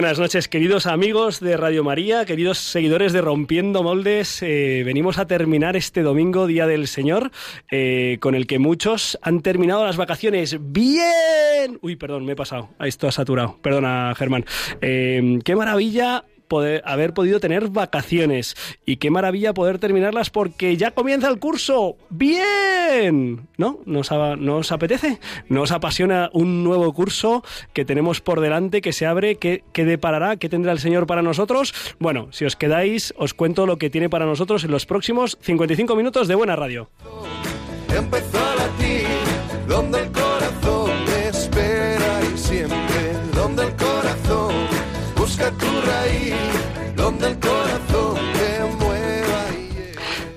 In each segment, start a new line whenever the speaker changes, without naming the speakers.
Buenas noches, queridos amigos de Radio María, queridos seguidores de Rompiendo Moldes. Eh, venimos a terminar este domingo, Día del Señor, eh, con el que muchos han terminado las vacaciones. ¡Bien! Uy, perdón, me he pasado. Esto ha saturado. Perdona, Germán. Eh, ¡Qué maravilla! Haber podido tener vacaciones y qué maravilla poder terminarlas porque ya comienza el curso. ¡Bien! ¿No? ¿Nos, ¿Nos apetece? ¿Nos apasiona un nuevo curso que tenemos por delante, que se abre? ¿Qué, ¿Qué deparará? ¿Qué tendrá el Señor para nosotros? Bueno, si os quedáis, os cuento lo que tiene para nosotros en los próximos 55 minutos de Buena Radio.
A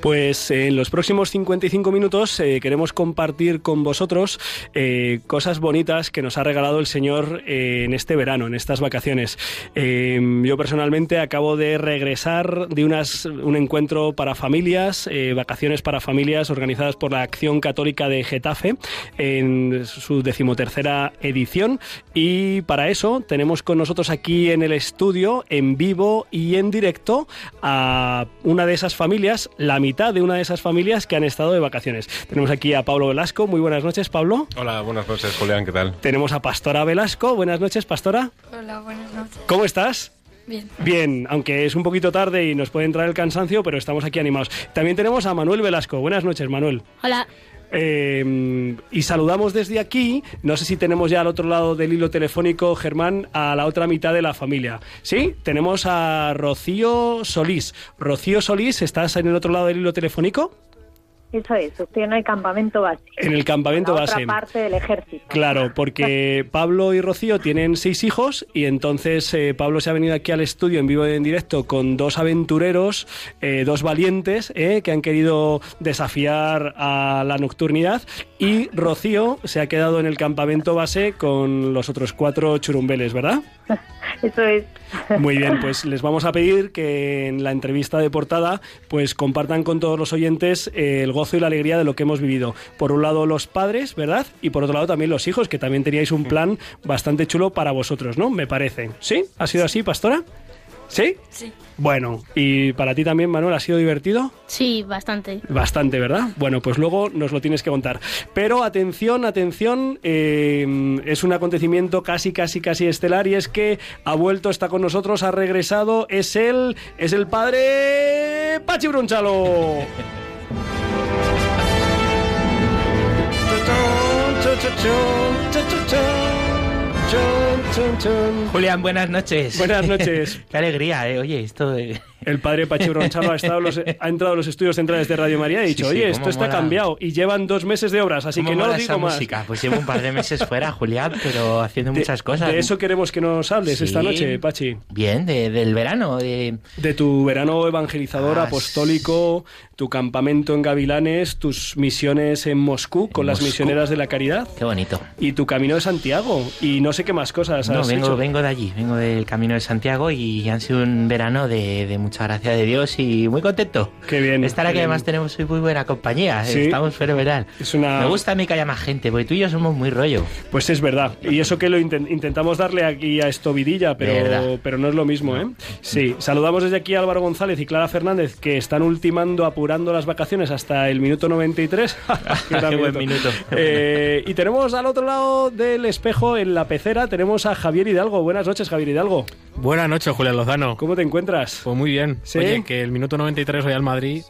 Pues eh, en los próximos 55 minutos eh, queremos compartir con vosotros eh, cosas bonitas que nos ha regalado el Señor en este verano, en estas vacaciones. Eh, yo personalmente acabo de regresar de unas, un encuentro para familias, vacaciones para familias organizadas por la Acción Católica de Getafe en su decimotercera edición y para eso tenemos con nosotros aquí en el estudio, en vivo y en directo, a una de esas familias, la mitad de una de esas familias que han estado de vacaciones. Tenemos aquí a Pablo Velasco. Muy buenas noches, Pablo.
Hola, buenas noches, Julián, ¿qué tal?
Tenemos a Pastora Velasco. Buenas noches, Pastora.
Hola, buenas noches.
¿Cómo estás?
Bien.
Bien, aunque es un poquito tarde y nos puede entrar el cansancio, pero estamos aquí animados. También tenemos a Manuel Velasco. Buenas noches, Manuel.
Hola.
Eh, y saludamos desde aquí, no sé si tenemos ya al otro lado del hilo telefónico, Germán, a la otra mitad de la familia. ¿Sí? Tenemos a Rocío Solís. Rocío Solís, ¿estás en el otro lado del hilo telefónico?
Eso es, estoy en el campamento base.
En el campamento
la
base.
otra parte del ejército.
Claro, porque Pablo y Rocío tienen seis hijos y entonces eh, Pablo se ha venido aquí al estudio en vivo y en directo con dos aventureros, eh, dos valientes eh, que han querido desafiar a la nocturnidad y Rocío se ha quedado en el campamento base con los otros cuatro churumbeles, ¿verdad?
Eso es.
Muy bien, pues les vamos a pedir que en la entrevista de portada pues compartan con todos los oyentes eh, el gozo y la alegría de lo que hemos vivido. Por un lado los padres, ¿verdad? Y por otro lado también los hijos, que también teníais un plan bastante chulo para vosotros, ¿no? Me parece. ¿Sí? ¿Ha sido así, pastora? ¿Sí?
Sí.
Bueno, ¿y para ti también, Manuel, ha sido divertido?
Sí, bastante.
Bastante, ¿verdad? Bueno, pues luego nos lo tienes que contar. Pero atención, atención, eh, es un acontecimiento casi, casi, casi estelar y es que ha vuelto, está con nosotros, ha regresado, es él, es el padre Pachi Brunchalo.
Julián, buenas noches.
Buenas noches.
Qué alegría, ¿eh? Oye, esto de...
El padre Pachi Bronchalo ha, estado los- ha entrado a los estudios centrales de Radio María y ha dicho,
Sí, sí,
oye, esto está
mola.
cambiado y llevan dos meses de obras, así
¿Cómo
que no
mola
digo más.
música? Pues llevo un par de meses fuera, Julián, pero haciendo
De-
muchas cosas.
De eso queremos que nos hables
Sí.
esta noche, Pachi.
Bien, de- del verano. De...
De tu verano evangelizador,
Ah,
apostólico, tu campamento en Gavilanes, tus misiones en Moscú con
En
las
Moscú.
misioneras de la caridad
Qué bonito.
y tu camino de Santiago y no sé qué más cosas
No,
has
vengo,
hecho.
vengo de allí, vengo del Camino de Santiago y han sido un verano de, de mucha gracia de Dios y muy contento.
Qué bien.
Estar aquí
qué
además tenemos hoy muy buena compañía,
Sí.
estamos fenomenal.
Es una-
Me gusta a mí que haya más gente, porque tú y yo somos muy rollo.
Pues es verdad. Y eso que lo inten- intentamos darle aquí a esto vidilla, pero, no es lo mismo, ¿eh? Sí. Saludamos desde aquí a Álvaro González y Clara Fernández, que están ultimando, apurando las vacaciones hasta el minuto 93. gran
Qué buen minuto.
Eh, y tenemos al otro lado del espejo, en la pecera, tenemos a Javier Hidalgo. Buenas noches, Javier Hidalgo.
Buenas noches, Julián Lozano.
¿Cómo te encuentras?
Pues muy bien.
¿Sí?
Oye, que el minuto 93 hoy al Madrid,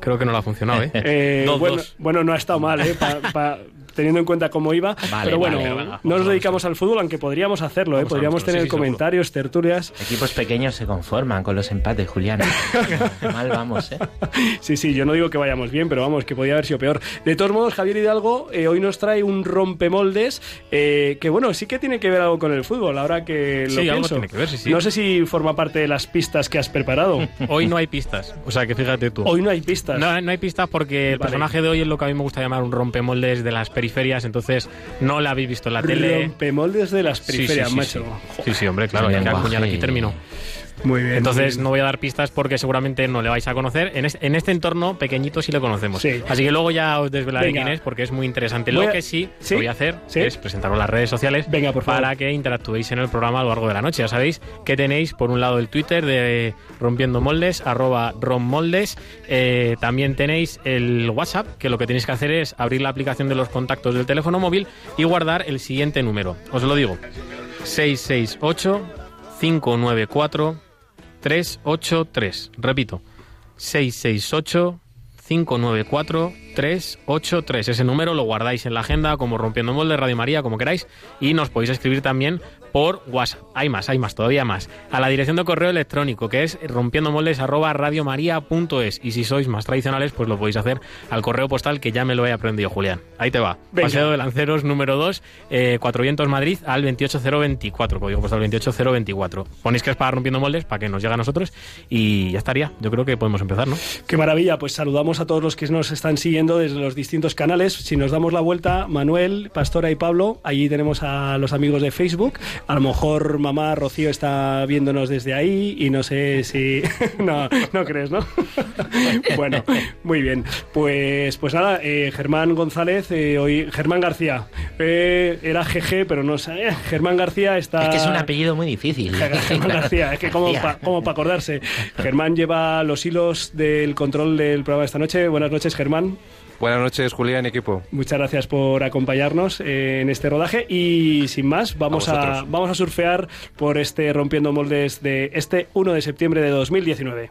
creo que no lo ha funcionado, ¿eh?
Eh,
Dos,
bueno,
dos.
bueno, no ha estado mal, ¿eh? Pa- pa- teniendo en cuenta cómo iba.
Vale,
pero bueno,
vale,
no nos dedicamos al fútbol, aunque podríamos hacerlo, ¿eh? Podríamos tener
sí, sí, seguro.
comentarios, tertulias.
Equipos pequeños se conforman con los empates, Julián. Mal vamos, ¿eh?
Sí, sí, yo no digo que vayamos bien, pero vamos, que podía haber sido peor. De todos modos, Javier Hidalgo eh, hoy nos trae un rompemoldes eh, que, bueno, sí que tiene que ver algo con el fútbol, ahora que lo
Sí, algo
pienso.
tiene que ver, sí, sí.
No sé si forma parte de las pistas que has preparado.
Hoy no hay pistas. O sea, que fíjate tú.
Hoy no hay pistas.
No, no hay pistas porque el
Vale.
personaje de hoy es lo que a mí me gusta llamar un rompemoldes de las periferias, entonces no la habéis visto en la tele.
Rompemoldes de las
Sí, sí,
periferias,
sí,
macho.
sí. Sí, sí, hombre, claro, ya que acuñar aquí terminó.
Muy bien.
Entonces
muy
no voy a dar pistas porque seguramente no le vais a conocer. En este, en este entorno pequeñito sí lo conocemos.
Sí.
Así que luego ya os desvelaré quién es porque es muy interesante.
Voy
Lo
a-
que sí,
¿Sí?
voy a hacer
¿Sí?
es presentaros las redes sociales
Venga, por favor.
para que interactuéis en el programa a lo largo de la noche. Ya sabéis que tenéis por un lado el Twitter de Rompiendo Moldes, arroba rommoldes. Eh, también tenéis el WhatsApp, que lo que tenéis que hacer es abrir la aplicación de los contactos del teléfono móvil y guardar el siguiente número. Os lo digo. 668 594 383. Repito, 668 594 383. Ese número lo guardáis en la agenda como Rompiendo Molde, Radio María, como queráis, y nos podéis escribir también por WhatsApp. Hay más, hay más, todavía más. A la dirección de correo electrónico, que es rompiendomoldes@radiomaria.es. Y si sois más tradicionales, pues lo podéis hacer al correo postal que ya me lo he aprendido, Julián. Ahí te va.
Venga.
Paseo de Lanceros número 2, eh, Cuatro Vientos Madrid al 28024, código postal 28024. Ponéis que es para Rompiendo Moldes, para que nos llegue a nosotros y ya estaría. Yo creo que podemos empezar, ¿no?
Qué maravilla, pues saludamos a todos los que nos están siguiendo desde los distintos canales. Si nos damos la vuelta, Manuel, Pastora y Pablo, allí tenemos a los amigos de Facebook. A lo mejor mamá Rocío está viéndonos desde ahí y no sé si... no, no crees, ¿no? bueno, muy bien. Pues, pues nada, eh, Germán González, eh, hoy Germán García. Eh, era GG, pero no sé. Germán García está...
Es que es un apellido muy difícil.
Germán García, es que como para acordarse. Germán lleva los hilos del control del programa de esta noche. Buenas noches, Germán.
Buenas noches, Julián equipo.
Muchas gracias por acompañarnos eh, en este rodaje y sin más vamos
A
vamos a surfear por este rompiendo moldes de este 1 de septiembre de 2019.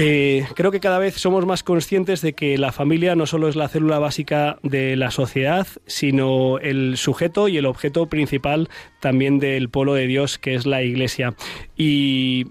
Eh, creo que cada vez somos más conscientes de que la familia no solo es la célula básica de la sociedad, sino el sujeto y el objeto principal también del pueblo de Dios, que es la Iglesia. Y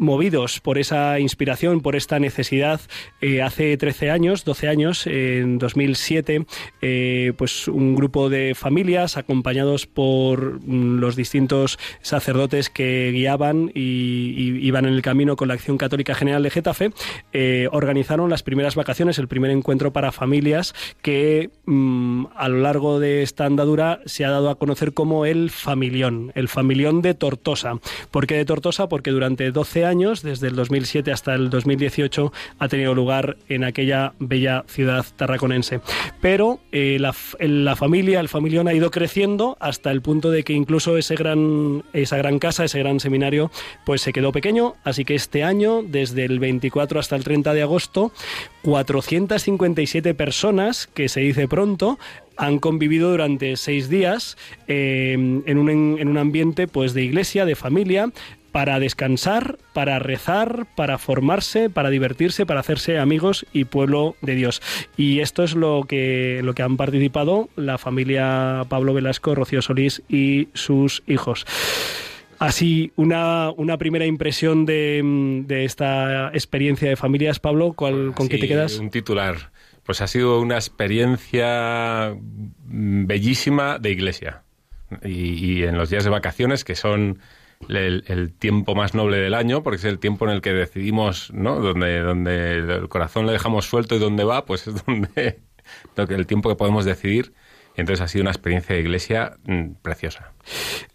movidos por esa inspiración, por esta necesidad, eh, hace 13 años, 12 años, en 2007, eh, pues un grupo de familias acompañados por mm, los distintos sacerdotes que guiaban y, iban en el camino con la Acción Católica General de Getafe, eh, organizaron las primeras vacaciones, el primer encuentro para familias que mm, a lo largo de esta andadura se ha dado a conocer como el familión, el familión de Tortosa. ¿Por qué de Tortosa? Porque durante 12 años, desde el 2007 hasta el 2018, ha tenido lugar en aquella bella ciudad tarraconense. Pero eh, la, la familia, el familión ha ido creciendo hasta el punto de que incluso ese gran, esa gran casa, ese gran seminario, pues se quedó pequeño. Así que este año, desde el 24 hasta el 30 de agosto, 457 personas, que se dice pronto, han convivido durante seis días eh, en, un, en un ambiente pues de iglesia, de familia, para descansar, para rezar, para formarse, para divertirse, para hacerse amigos y pueblo de Dios. Y esto es lo que, lo que han participado la familia Pablo Velasco, Rocío Solís y sus hijos. Así, una, una primera impresión de, de esta experiencia de familias, Pablo, ¿cuál, ¿con qué te quedas?
Un titular. Pues ha sido una experiencia bellísima de iglesia. Y, y en los días de vacaciones, que son el, tiempo más noble del año, porque es el tiempo en el que decidimos, ¿no? Donde, donde el corazón le dejamos suelto y donde va, pues es donde el tiempo que podemos decidir. Entonces ha sido una experiencia de iglesia mm, preciosa.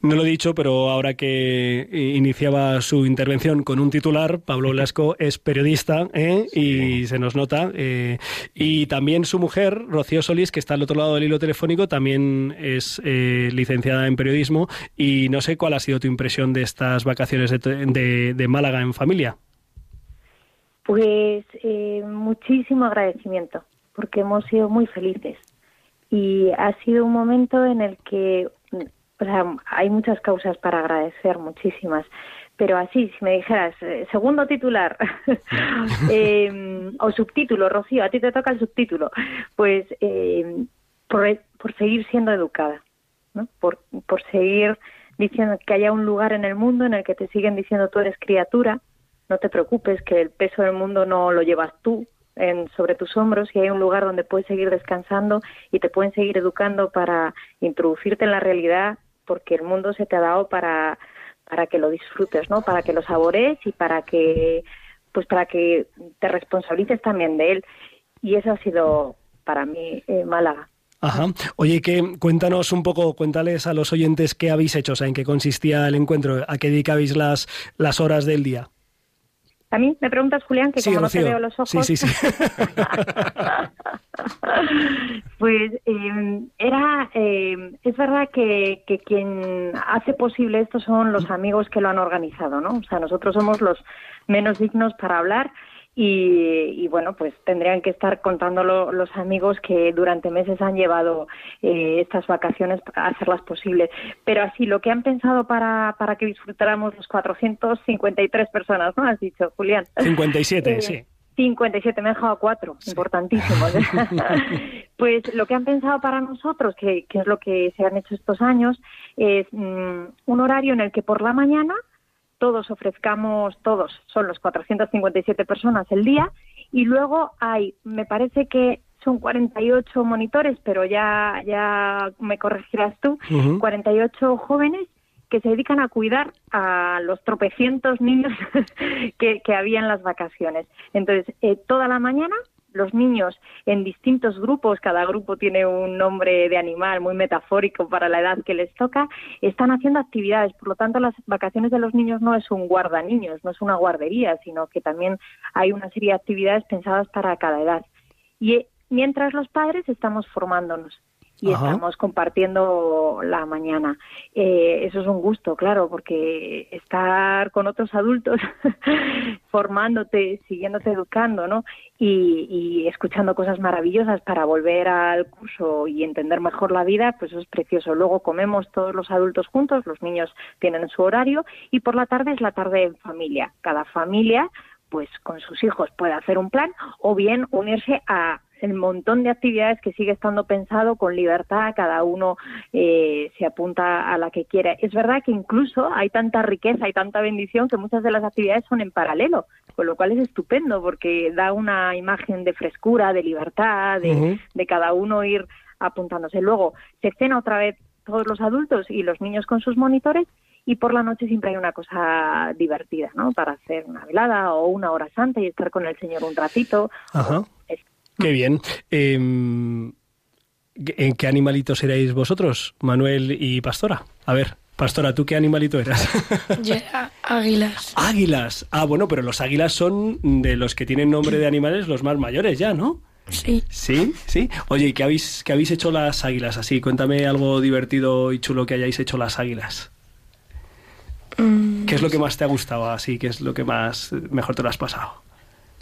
No lo he dicho, pero ahora que eh, iniciaba su intervención con un titular, Pablo Velasco es periodista ¿eh? y se nos nota. eh, y también su mujer, Rocío Solís, que está al otro lado del hilo telefónico, también es eh, licenciada en periodismo. Y no sé cuál ha sido tu impresión de estas vacaciones de, de- de Málaga en familia.
Pues eh, muchísimo agradecimiento. porque hemos sido muy felices. Y ha sido un momento en el que, o sea, hay muchas causas para agradecer, muchísimas. Pero así, si me dijeras, eh, segundo titular eh, o subtítulo, Rocío, a ti te toca el subtítulo, pues eh, por, por seguir siendo educada, ¿no? por, por seguir diciendo que haya un lugar en el mundo en el que te siguen diciendo tú eres criatura, no te preocupes, que el peso del mundo no lo llevas tú en, sobre tus hombros y hay un lugar donde puedes seguir descansando y te pueden seguir educando para introducirte en la realidad porque el mundo se te ha dado para para que lo disfrutes, ¿no? Para que lo sabores y para que pues para que te responsabilices también de él. Y eso ha sido para mí eh, Málaga.
Ajá. Oye, que cuéntanos un poco, cuéntales a los oyentes qué habéis hecho, o sea, en qué consistía el encuentro, a qué dedicabais las, las horas del día.
A mí me preguntas, Julián, que
Sí,
como no te veo los ojos.
Sí, sí, sí.
pues eh, era, eh, es verdad que, que quien hace posible esto son los amigos que lo han organizado, ¿no? O sea, nosotros somos los menos dignos para hablar y, y, bueno, pues tendrían que estar contándolo los amigos que durante meses han llevado eh, estas vacaciones a hacerlas posibles. Pero así, lo que han pensado para, para que disfrutáramos los 453 personas, ¿no? Has dicho, Julián.
57,
Eh,
sí.
57, me he dejado cuatro, importantísimo. pues lo que han pensado para nosotros, que, que es lo que se han hecho estos años, es mm, un horario en el que por la mañana todos ofrezcamos, todos, son los 457 personas el día, y luego hay, me parece que son 48 monitores, pero ya, ya me corregirás tú,
Ujú.
48 jóvenes que se dedican a cuidar a los tropecientos niños que, que había en las vacaciones. Entonces, eh, toda la mañana los niños en distintos grupos, cada grupo tiene un nombre de animal muy metafórico para la edad que les toca, están haciendo actividades. Por lo tanto, las vacaciones de los niños no es un guardaniños, no es una guardería, sino que también hay una serie de actividades pensadas para cada edad. Y eh, mientras los padres estamos formándonos y
Ajá.
estamos compartiendo la mañana. Eh, eso es un gusto, claro, porque estar con otros adultos formándote, siguiéndote educando, ¿no? Y, y escuchando cosas maravillosas para volver al curso y entender mejor la vida, pues eso es precioso. Luego comemos todos los adultos juntos, los niños tienen su horario y por la tarde es la tarde en familia. Cada familia pues con sus hijos puede hacer un plan o bien unirse a el montón de actividades que sigue estando pensado con libertad, cada uno eh, se apunta a la que quiera. Es verdad que incluso hay tanta riqueza y tanta bendición que muchas de las actividades son en paralelo, con lo cual es estupendo porque da una imagen de frescura, de libertad, de, de cada uno ir apuntándose. Luego se cena otra vez todos los adultos y los niños con sus monitores y por la noche siempre hay una cosa divertida, ¿no? Para hacer una velada o una hora santa y estar con el Señor un ratito.
Ajá. Qué bien. Em, ¿En qué animalitos erais vosotros, Manuel y Pastora? A ver, Pastora, ¿tú qué animalito eras?
Yo era águilas.
águilas. Ah, bueno, pero los águilas son de los que tienen nombre de animales los más mayores ya, ¿no?
Sí.
Sí, sí. Oye, ¿y qué habéis, qué habéis hecho las águilas así? Cuéntame algo divertido y chulo que hayáis hecho las águilas.
Mm,
¿Qué es lo que más te ha gustado así? ¿Qué es lo que más mejor te lo has pasado?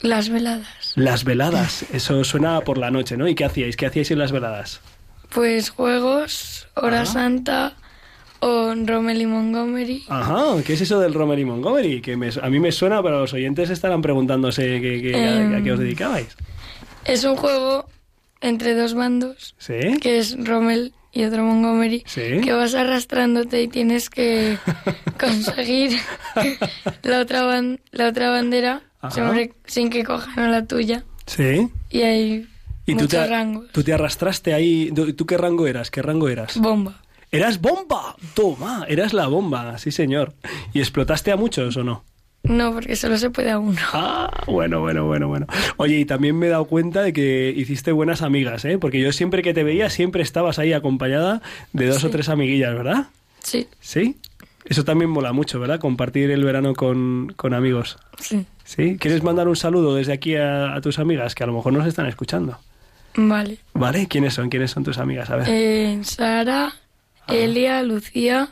Las veladas.
Las veladas. Eso suena por la noche, ¿no? ¿Y qué hacíais? ¿Qué hacíais en las veladas?
Pues juegos, hora santa o Rommel y Montgomery.
Ajá, ¿qué es eso del Romer y Montgomery? Que me- a mí me suena, pero los oyentes estarán preguntándose qué- qué- a, a qué os
Em.
dedicabais.
Es un juego entre dos bandos,
¿Sí?
que es Rommel y otro Montgomery,
Sí.
que vas arrastrándote y tienes que conseguir la otra, la otra bandera. Sobre- sin que cojan a la tuya.
Sí.
Y hay
¿Y tú
muchos
te,
rangos.
tú te arrastraste ahí? ¿Tú qué rango eras? ¿Qué rango eras?
Bomba.
¿Eras bomba? Toma, eras la bomba, sí señor. ¿Y explotaste a muchos o no?
No, porque solo se puede a uno.
Ah, bueno, bueno, bueno, bueno. Oye, y también me he dado cuenta de que hiciste buenas amigas, ¿eh? Porque yo siempre que te veía, siempre estabas ahí acompañada de dos o tres amiguillas, ¿verdad?
Sí,
¿Sí? Eso también mola mucho, ¿verdad? Compartir el verano con, con amigos.
sí.
¿Sí? ¿Quieres mandar un saludo desde aquí a, a tus amigas que a lo mejor nos están escuchando?
Vale.
¿Vale? ¿Quiénes son? ¿Quiénes son tus amigas? A ver.
Eh, Sara, Elia, Lucía,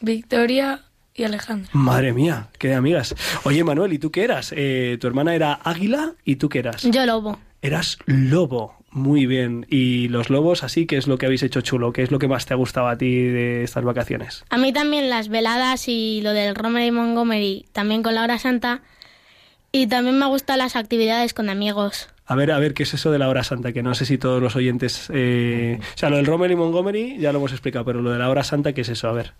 Victoria y Alejandra.
Madre mía, qué amigas. Oye, Manuel, ¿y tú qué eras? Eh, tu hermana era Águila y tú qué eras?
Yo lobo.
Eras lobo. Muy bien. ¿Y los lobos así? ¿Qué es lo que habéis hecho chulo? ¿Qué es lo que más te ha gustado a ti de estas vacaciones?
A mí también las veladas y lo del Romer y Montgomery, también con la hora santa. Y también me gustan las actividades con amigos.
A ver, a ver, ¿qué es eso de la hora santa? Que no sé si todos los oyentes... eh, O sea, lo del Rommel y Montgomery ya lo hemos explicado, pero lo de la hora santa, ¿qué es eso? A ver.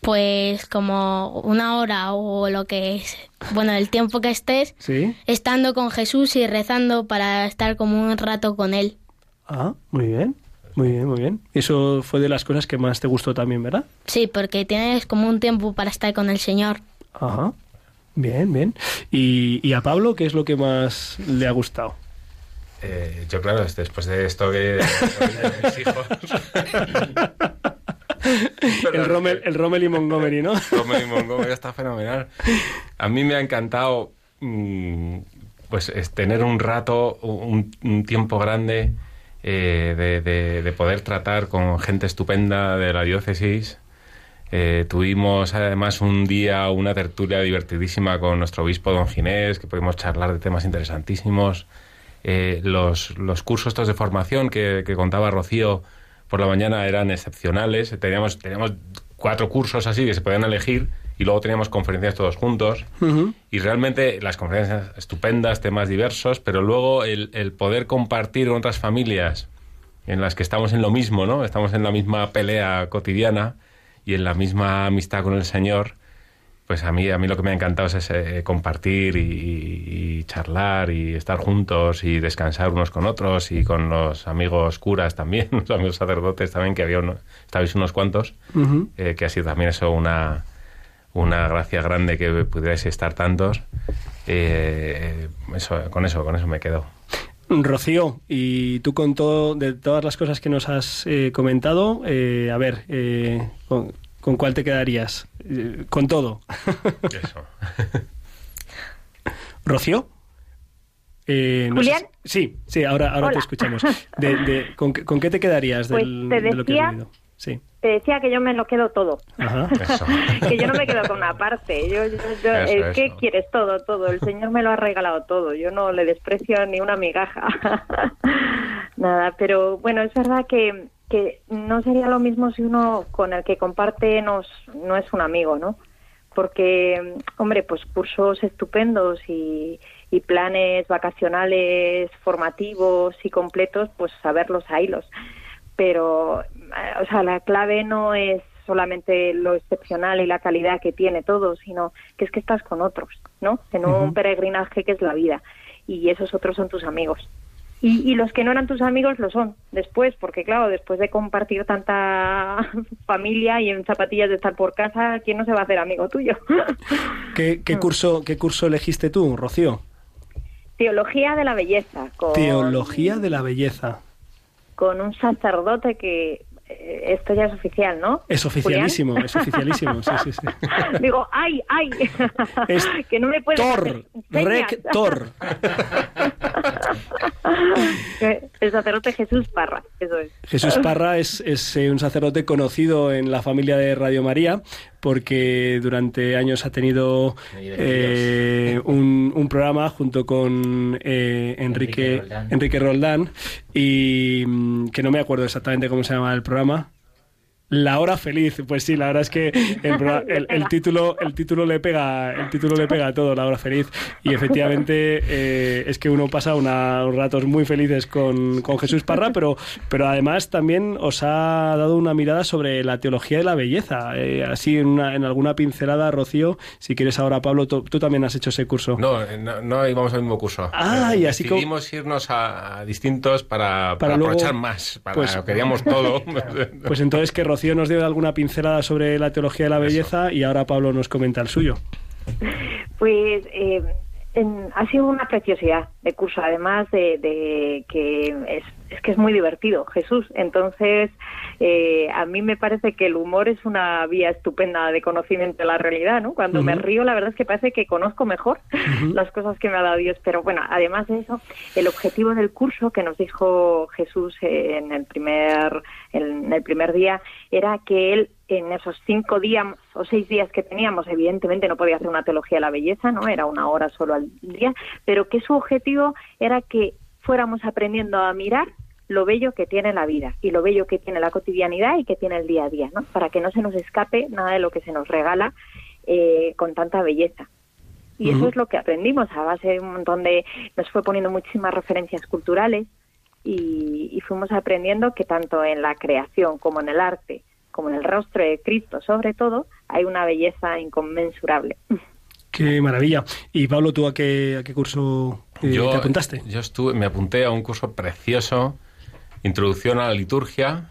Pues como una hora o lo que es, bueno, el tiempo que estés,
¿Sí?
estando con Jesús y rezando para estar como un rato con Él.
Ah, muy bien. Muy bien, muy bien. Eso fue de las cosas que más te gustó también, ¿verdad?
Sí, porque tienes como un tiempo para estar con el Señor.
Ajá. Bien, bien. ¿Y, y a Pablo qué es lo que más le ha gustado?
Eh, yo, claro, después de esto que de mis hijos.
El Rommel, el Rommel y Montgomery, ¿no?
Rommel y Montgomery está fenomenal. A mí me ha encantado mm, pues es tener un rato, un, un tiempo grande eh, de, de- de poder tratar con gente estupenda de la diócesis. Eh, tuvimos además un día una tertulia divertidísima con nuestro obispo don Ginés, que pudimos charlar de temas interesantísimos. Eh, los, los cursos estos de formación que, que contaba Rocío por la mañana eran excepcionales. Teníamos, teníamos cuatro cursos así que se podían elegir y luego teníamos conferencias todos juntos. Y realmente las conferencias estupendas, temas diversos, pero luego el, el poder compartir con otras familias en las que estamos en lo mismo, ¿no? Estamos en la misma pelea cotidiana y en la misma amistad con el Señor. Pues a mí, a mí lo que me ha encantado es ese, compartir y, charlar y estar juntos y descansar unos con otros y con los amigos curas también, los amigos sacerdotes también, que había uno, estabais unos cuantos, eh, que ha sido también eso una, una gracia grande que pudierais estar tantos. Eh, eso, con eso, con eso me quedo.
Rocío, y tú con todo, de todas las cosas que nos has eh, comentado, eh, a ver, eh, ¿con, con cuál te quedarías? Eh, con todo.
Eso.
¿Rocío? Eh, no sé
¿Julián?
si- sí, sí, ahora, ahora te escuchamos. De, de- ¿con, qué- con qué te quedarías
Pues
de lo que has vivido? Sí.
Te decía que yo me lo quedo todo.
Ajá.
Que yo no me quedo con una parte. Yo, yo- yo-
Eso,
es que quieres todo, todo. El Señor me lo ha regalado todo. Yo no le desprecio ni una migaja. Nada, pero bueno, es verdad que, que no sería lo mismo si uno con el que comparte nos, no es un amigo, ¿no? Porque, hombre, pues cursos estupendos y, y planes vacacionales formativos y completos, pues saberlos a hilos pero eh, o sea la clave no es solamente lo excepcional y la calidad que tiene todo sino que es que estás con otros no en un peregrinaje que es la vida. Y esos otros son tus amigos. Y, y los que no eran tus amigos lo son después porque claro después de compartir tanta familia y en zapatillas de estar por casa quién no se va a hacer amigo tuyo
¿Qué, qué curso, ¿Qué curso elegiste tú, Rocío?
teología de la belleza con
Teología de la belleza.
con un sacerdote que eh, esto ya es oficial no
Es
Julián?
oficialísimo, es oficialísimo, sí, sí, sí.
Digo, ay, ay,
Es
que no me puedes
Tor, rector.
El sacerdote Jesús Parra, eso es.
Jesús Parra es, es, eh, un sacerdote conocido en la familia de Radio María porque durante años ha tenido eh, un, un programa junto con eh, Enrique,
Enrique Roldán.
Enrique Roldán y mm, que no me acuerdo exactamente cómo se llama el programa. La hora feliz, pues sí, la verdad es que el, pro- el- el título el título le pega el título le pega a todo, la hora feliz y efectivamente eh, es que uno pasa una- unos ratos muy felices con, con Jesús Parra, pero pero además también os ha dado una mirada sobre la teología de la belleza, Eh, así en, una- en alguna pincelada, Rocío, si quieres ahora Pablo, tú, tú también has hecho ese curso.
No, eh, no, no íbamos al mismo curso.
Ah,
Eh,
y así como-
Decidimos irnos a, a distintos para,
Para
para
luego-
aprovechar más. Para,
pues-
queríamos todo.
Pues entonces que Rocío nos dio alguna pincelada sobre la teología de la belleza y ahora Pablo nos comenta el suyo.
Pues eh, en- ha sido una preciosidad de curso, además de, de que es, es que es muy divertido, Jesús. Entonces, eh, a mí me parece que el humor es una vía estupenda de conocimiento de la realidad, ¿no? Cuando me río, la verdad es que parece que conozco mejor las cosas que me ha dado Dios. Pero bueno, además de eso, el objetivo del curso que nos dijo Jesús en el primer, en el primer día era que él en esos cinco días o seis días que teníamos, evidentemente no podía hacer una teología de la belleza, ¿no? Era una hora solo al día, pero que su objetivo era que fuéramos aprendiendo a mirar lo bello que tiene la vida y lo bello que tiene la cotidianidad y que tiene el día a día, ¿no? Para que no se nos escape nada de lo que se nos regala eh, con tanta belleza. Y eso es lo que aprendimos a base de un montón de... Nos fue poniendo muchísimas referencias culturales y, y fuimos aprendiendo que tanto en la creación como en el arte, como en el rostro de Cristo sobre todo, hay una belleza inconmensurable.
Qué maravilla. Y Pablo, ¿tú a qué, a qué curso eh, te apuntaste?
Yo estuve, me apunté a un curso precioso, Introducción a la Liturgia.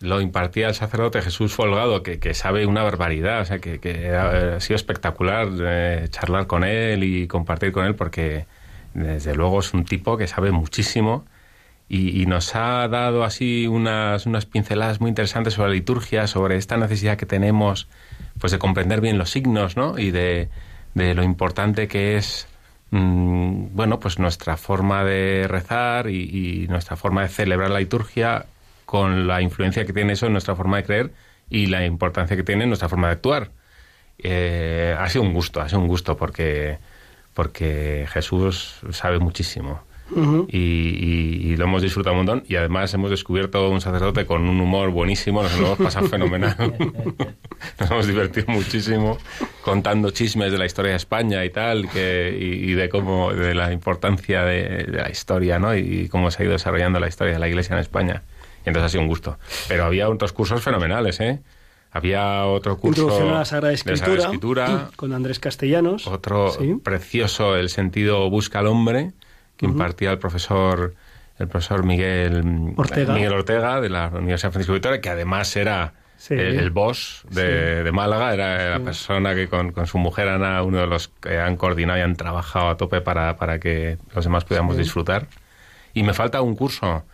Lo impartía el sacerdote Jesús Folgado, que, que sabe una barbaridad, o sea, que, que ha, ha sido espectacular eh, charlar con él y compartir con él, porque desde luego es un tipo que sabe muchísimo y, nos ha dado así unas, unas pinceladas muy interesantes sobre la liturgia, sobre esta necesidad que tenemos pues de comprender bien los signos, ¿no? Y de, de lo importante que es mm, bueno, pues nuestra forma de rezar y, y nuestra forma de celebrar la liturgia con la influencia que tiene eso en nuestra forma de creer y la importancia que tiene en nuestra forma de actuar. Eh, ha sido un gusto, ha sido un gusto porque, porque Jesús sabe muchísimo. Y, y- y lo hemos disfrutado un montón y además hemos descubierto un sacerdote con un humor buenísimo, nos lo hemos pasado fenomenal. nos hemos divertido muchísimo contando chismes de la historia de España y tal, que, y, y de cómo, de la importancia de, de la historia, ¿no? Y cómo se ha ido desarrollando la historia de la Iglesia en España. Y entonces ha sido un gusto. Pero había otros cursos fenomenales, ¿eh? Había otro curso
Introducción a la Sagrada
de
Escritura,
Escritura,
con Andrés Castellanos.
otro
Sí.
precioso, el sentido busca al hombre, que impartía el profesor el profesor Miguel
Ortega.
Miguel Ortega de la Universidad Francisco Vitoria, que además era
Sí.
el, el boss de, de Málaga, era la persona que con, con su mujer Ana, uno de los que han coordinado y han trabajado a tope para, para que los demás pudiéramos disfrutar. Y me falta un curso,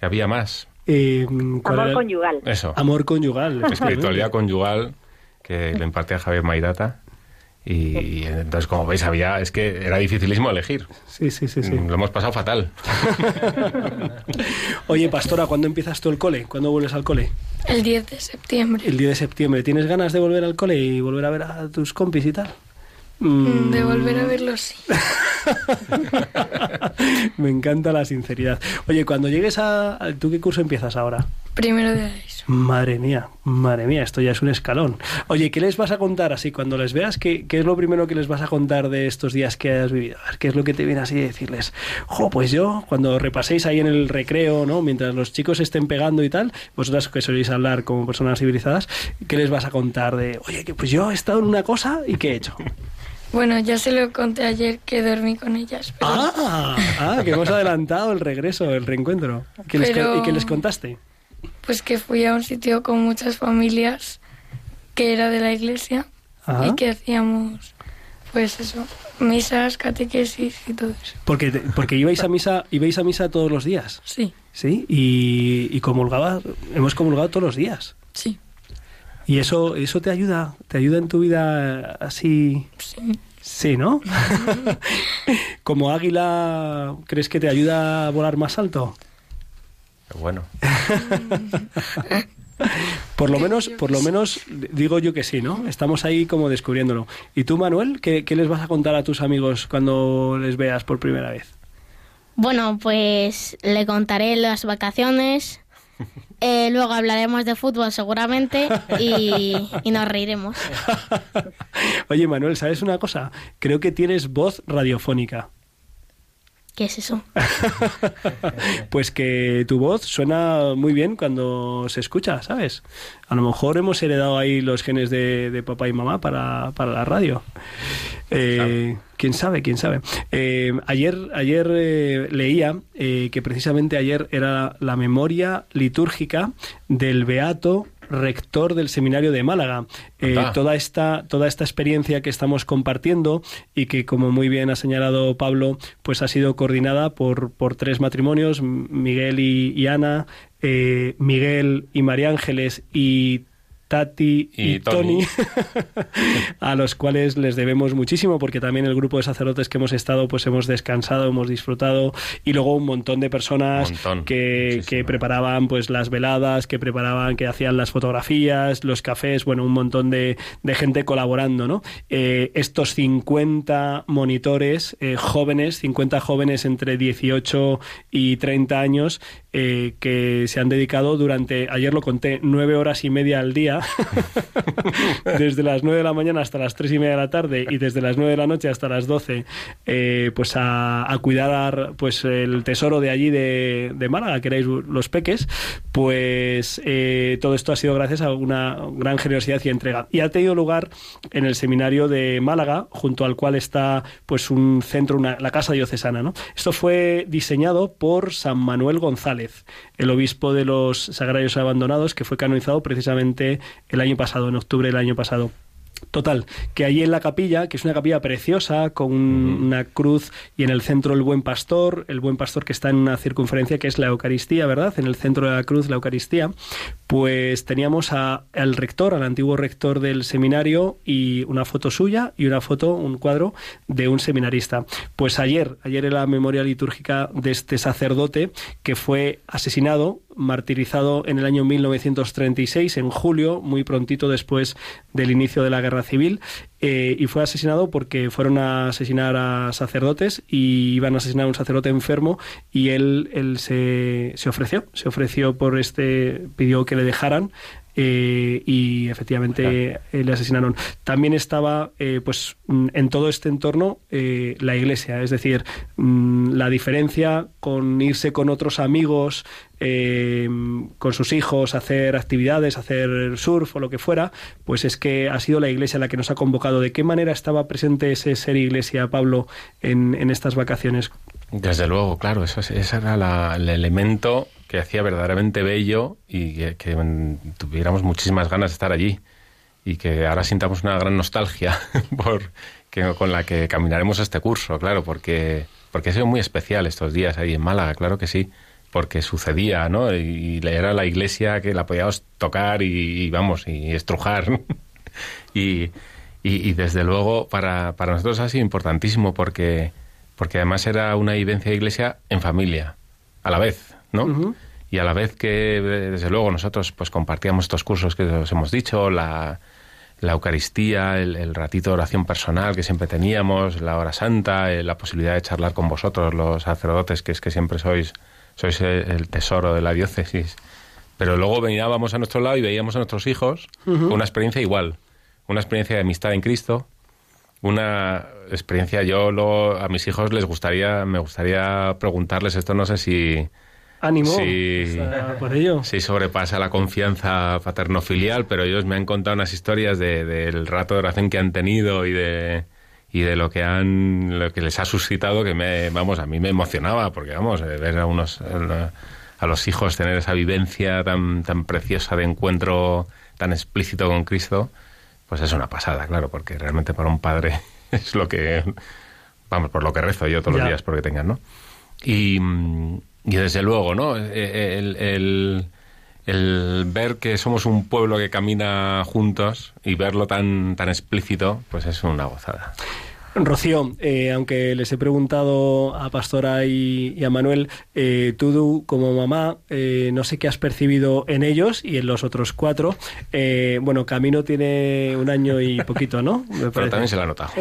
que había más.
Eh, ¿cuál
Amor
era?
conyugal.
Eso,
Amor conyugal.
espiritualidad conyugal, que lo impartía Javier Maidata. Y, y entonces, como veis, había, es que era dificilísimo elegir.
Sí, sí, sí, sí.
Lo hemos pasado fatal.
Oye, Pastora, ¿cuándo empiezas tú el cole? ¿Cuándo vuelves al cole?
El 10 de septiembre.
El 10 de septiembre. ¿Tienes ganas de volver al cole y volver a ver a tus compis y tal? Mm,
De volver a verlo, sí.
Me encanta la sinceridad. Oye, cuando llegues a... ¿Tú qué curso empiezas ahora?
Primero de.
Madre mía, madre mía, esto ya es un escalón. Oye, ¿qué les vas a contar así cuando les veas? ¿Qué, qué es lo primero que les vas a contar de estos días que has vivido? A ver, ¿Qué es lo que te viene así de decirles? Jo, pues yo, cuando repaséis ahí en el recreo, ¿no? Mientras los chicos estén pegando y tal, vosotras que soléis hablar como personas civilizadas, ¿qué les vas a contar de, oye, que pues yo he estado en una cosa y qué he hecho?
Bueno, ya se lo conté ayer que dormí con ellas. Pero
Ah, ah, que hemos adelantado el regreso, el reencuentro. ¿Qué les co-
Pero-
¿Y qué les contaste?
Pues que fui a un sitio con muchas familias que era de la iglesia
Ajá.
y que hacíamos, pues eso, misas, catequesis y todo eso.
Porque, porque ibais a misa, ibais a misa todos los días.
Sí,
Sí, y, y comulgaba, hemos comulgado todos los días.
sí,
Y eso, eso te ayuda, te ayuda en tu vida así.
sí.
Sí, ¿no? Como águila, ¿crees que te ayuda a volar más alto?
Bueno,
Por lo menos, por lo menos digo yo que sí, ¿no? Estamos ahí como descubriéndolo. ¿Y tú, Manuel, qué, qué les vas a contar a tus amigos cuando les veas por primera vez?
Bueno, pues le contaré las vacaciones. eh, luego hablaremos de fútbol seguramente y, y nos reiremos.
Oye, Manuel, ¿sabes una cosa? Creo que tienes voz radiofónica.
¿Qué es eso?
Pues que tu voz suena muy bien cuando se escucha, ¿sabes? A lo mejor hemos heredado ahí los genes de, de papá y mamá para, para la radio. Eh, ¿Quién sabe? ¿Quién sabe? Eh, ayer ayer eh, leía eh, que precisamente ayer era la memoria litúrgica del beato rector del seminario de Málaga. Eh, toda esta toda esta experiencia que estamos compartiendo y que como muy bien ha señalado Pablo, pues ha sido coordinada por por tres matrimonios, Miguel y, y Ana, eh, Miguel y María Ángeles y Tati y,
Y Tony.
Tony, a los cuales les debemos muchísimo porque también el grupo de sacerdotes que hemos estado pues hemos descansado, hemos disfrutado y luego un montón de personas
Montón,
que,
muchísimo.
que preparaban pues las veladas, que preparaban, que hacían las fotografías, los cafés, bueno, un montón de, de gente colaborando, ¿no? Eh, estos 50 monitores eh, jóvenes, 50 jóvenes entre 18 y 30 años eh, que se han dedicado durante, ayer lo conté, nueve horas y media al día, desde las 9 de la mañana hasta las 3 y media de la tarde y desde las 9 de la noche hasta las 12, eh, pues a, cuidar pues el tesoro de allí de, de Málaga, que erais los peques, pues eh, todo esto ha sido gracias a una gran generosidad y entrega. Y ha tenido lugar en el seminario de Málaga, junto al cual está pues un centro, una, la casa diocesana. ¿no? Esto fue diseñado por San Manuel González, el obispo de los Sagrarios Abandonados, que fue canonizado precisamente el año pasado, en octubre del año pasado. Total, que allí en la capilla, que es una capilla preciosa, con una cruz y en el centro el buen pastor, el buen pastor que está en una circunferencia que es la Eucaristía, ¿verdad? En el centro de la cruz, la Eucaristía, pues teníamos a- al rector, al antiguo rector del seminario, y una foto suya y una foto, un cuadro de un seminarista. Pues ayer, ayer era la memoria litúrgica de este sacerdote que fue asesinado martirizado en el año 1936, en julio, muy prontito después del inicio de la guerra civil, eh, y fue asesinado porque fueron a asesinar a sacerdotes y iban a asesinar a un sacerdote enfermo y él, él se, se ofreció, se ofreció por este, pidió que le dejaran eh, y efectivamente le asesinaron. También estaba, eh, pues, mm, en todo este entorno eh, la iglesia, es decir, mm, la diferencia con irse con otros amigos, eh, con sus hijos, hacer actividades, hacer surf o lo que fuera, pues es que ha sido la iglesia la que nos ha convocado. ¿De qué manera estaba presente ese ser iglesia, Pablo, en, en estas vacaciones?
Desde luego, claro, eso, ese era la- el elemento que hacía verdaderamente bello y que, tuviéramos muchísimas ganas de estar allí y que ahora sintamos una gran nostalgia por que, con la que caminaremos este curso, claro, porque, porque ha sido muy especial estos días ahí en Málaga, claro que sí, porque sucedía, ¿no? Y, y era la iglesia que la podíamos tocar y, y, vamos, y estrujar. y, y, y desde luego para, para nosotros ha sido importantísimo porque, porque además era una vivencia de iglesia en familia, a la vez, ¿no? Y a la vez que, desde luego, nosotros pues compartíamos estos cursos que os hemos dicho, la, la Eucaristía, el, el ratito de oración personal que siempre teníamos, la hora santa, eh, la posibilidad de charlar con vosotros, los sacerdotes, que es que siempre sois, sois el, tesoro de la diócesis. Pero luego veníamos a nuestro lado y veíamos a nuestros hijos
Ujú.
una experiencia igual, una experiencia de amistad en Cristo, una experiencia yo lo, a mis hijos les gustaría me gustaría preguntarles esto no sé si
Ánimo. O sea, por ello.
si sobrepasa la confianza paterno-filial pero ellos me han contado unas historias de- del rato de oración que han tenido y de y de lo que han lo que les ha suscitado que me vamos a mí me emocionaba porque vamos eh, ver a unos a a los hijos tener esa vivencia tan tan preciosa de encuentro tan explícito con Cristo pues es una pasada, claro, porque realmente para un padre es lo que, vamos, por lo que rezo yo todos
Ya.
los días porque tengan, ¿no? Y, mm, y desde luego, ¿no? Eh, El, el- el ver que somos un pueblo que camina juntos y verlo tan, tan explícito, pues es una gozada.
Rocío, eh, aunque les he preguntado a Pastora y, y a Manuel, eh, tú como mamá, eh, no sé qué has percibido en ellos y en los otros cuatro. Eh, bueno, Camino tiene un año y poquito, ¿no? Me
Pero también se notado.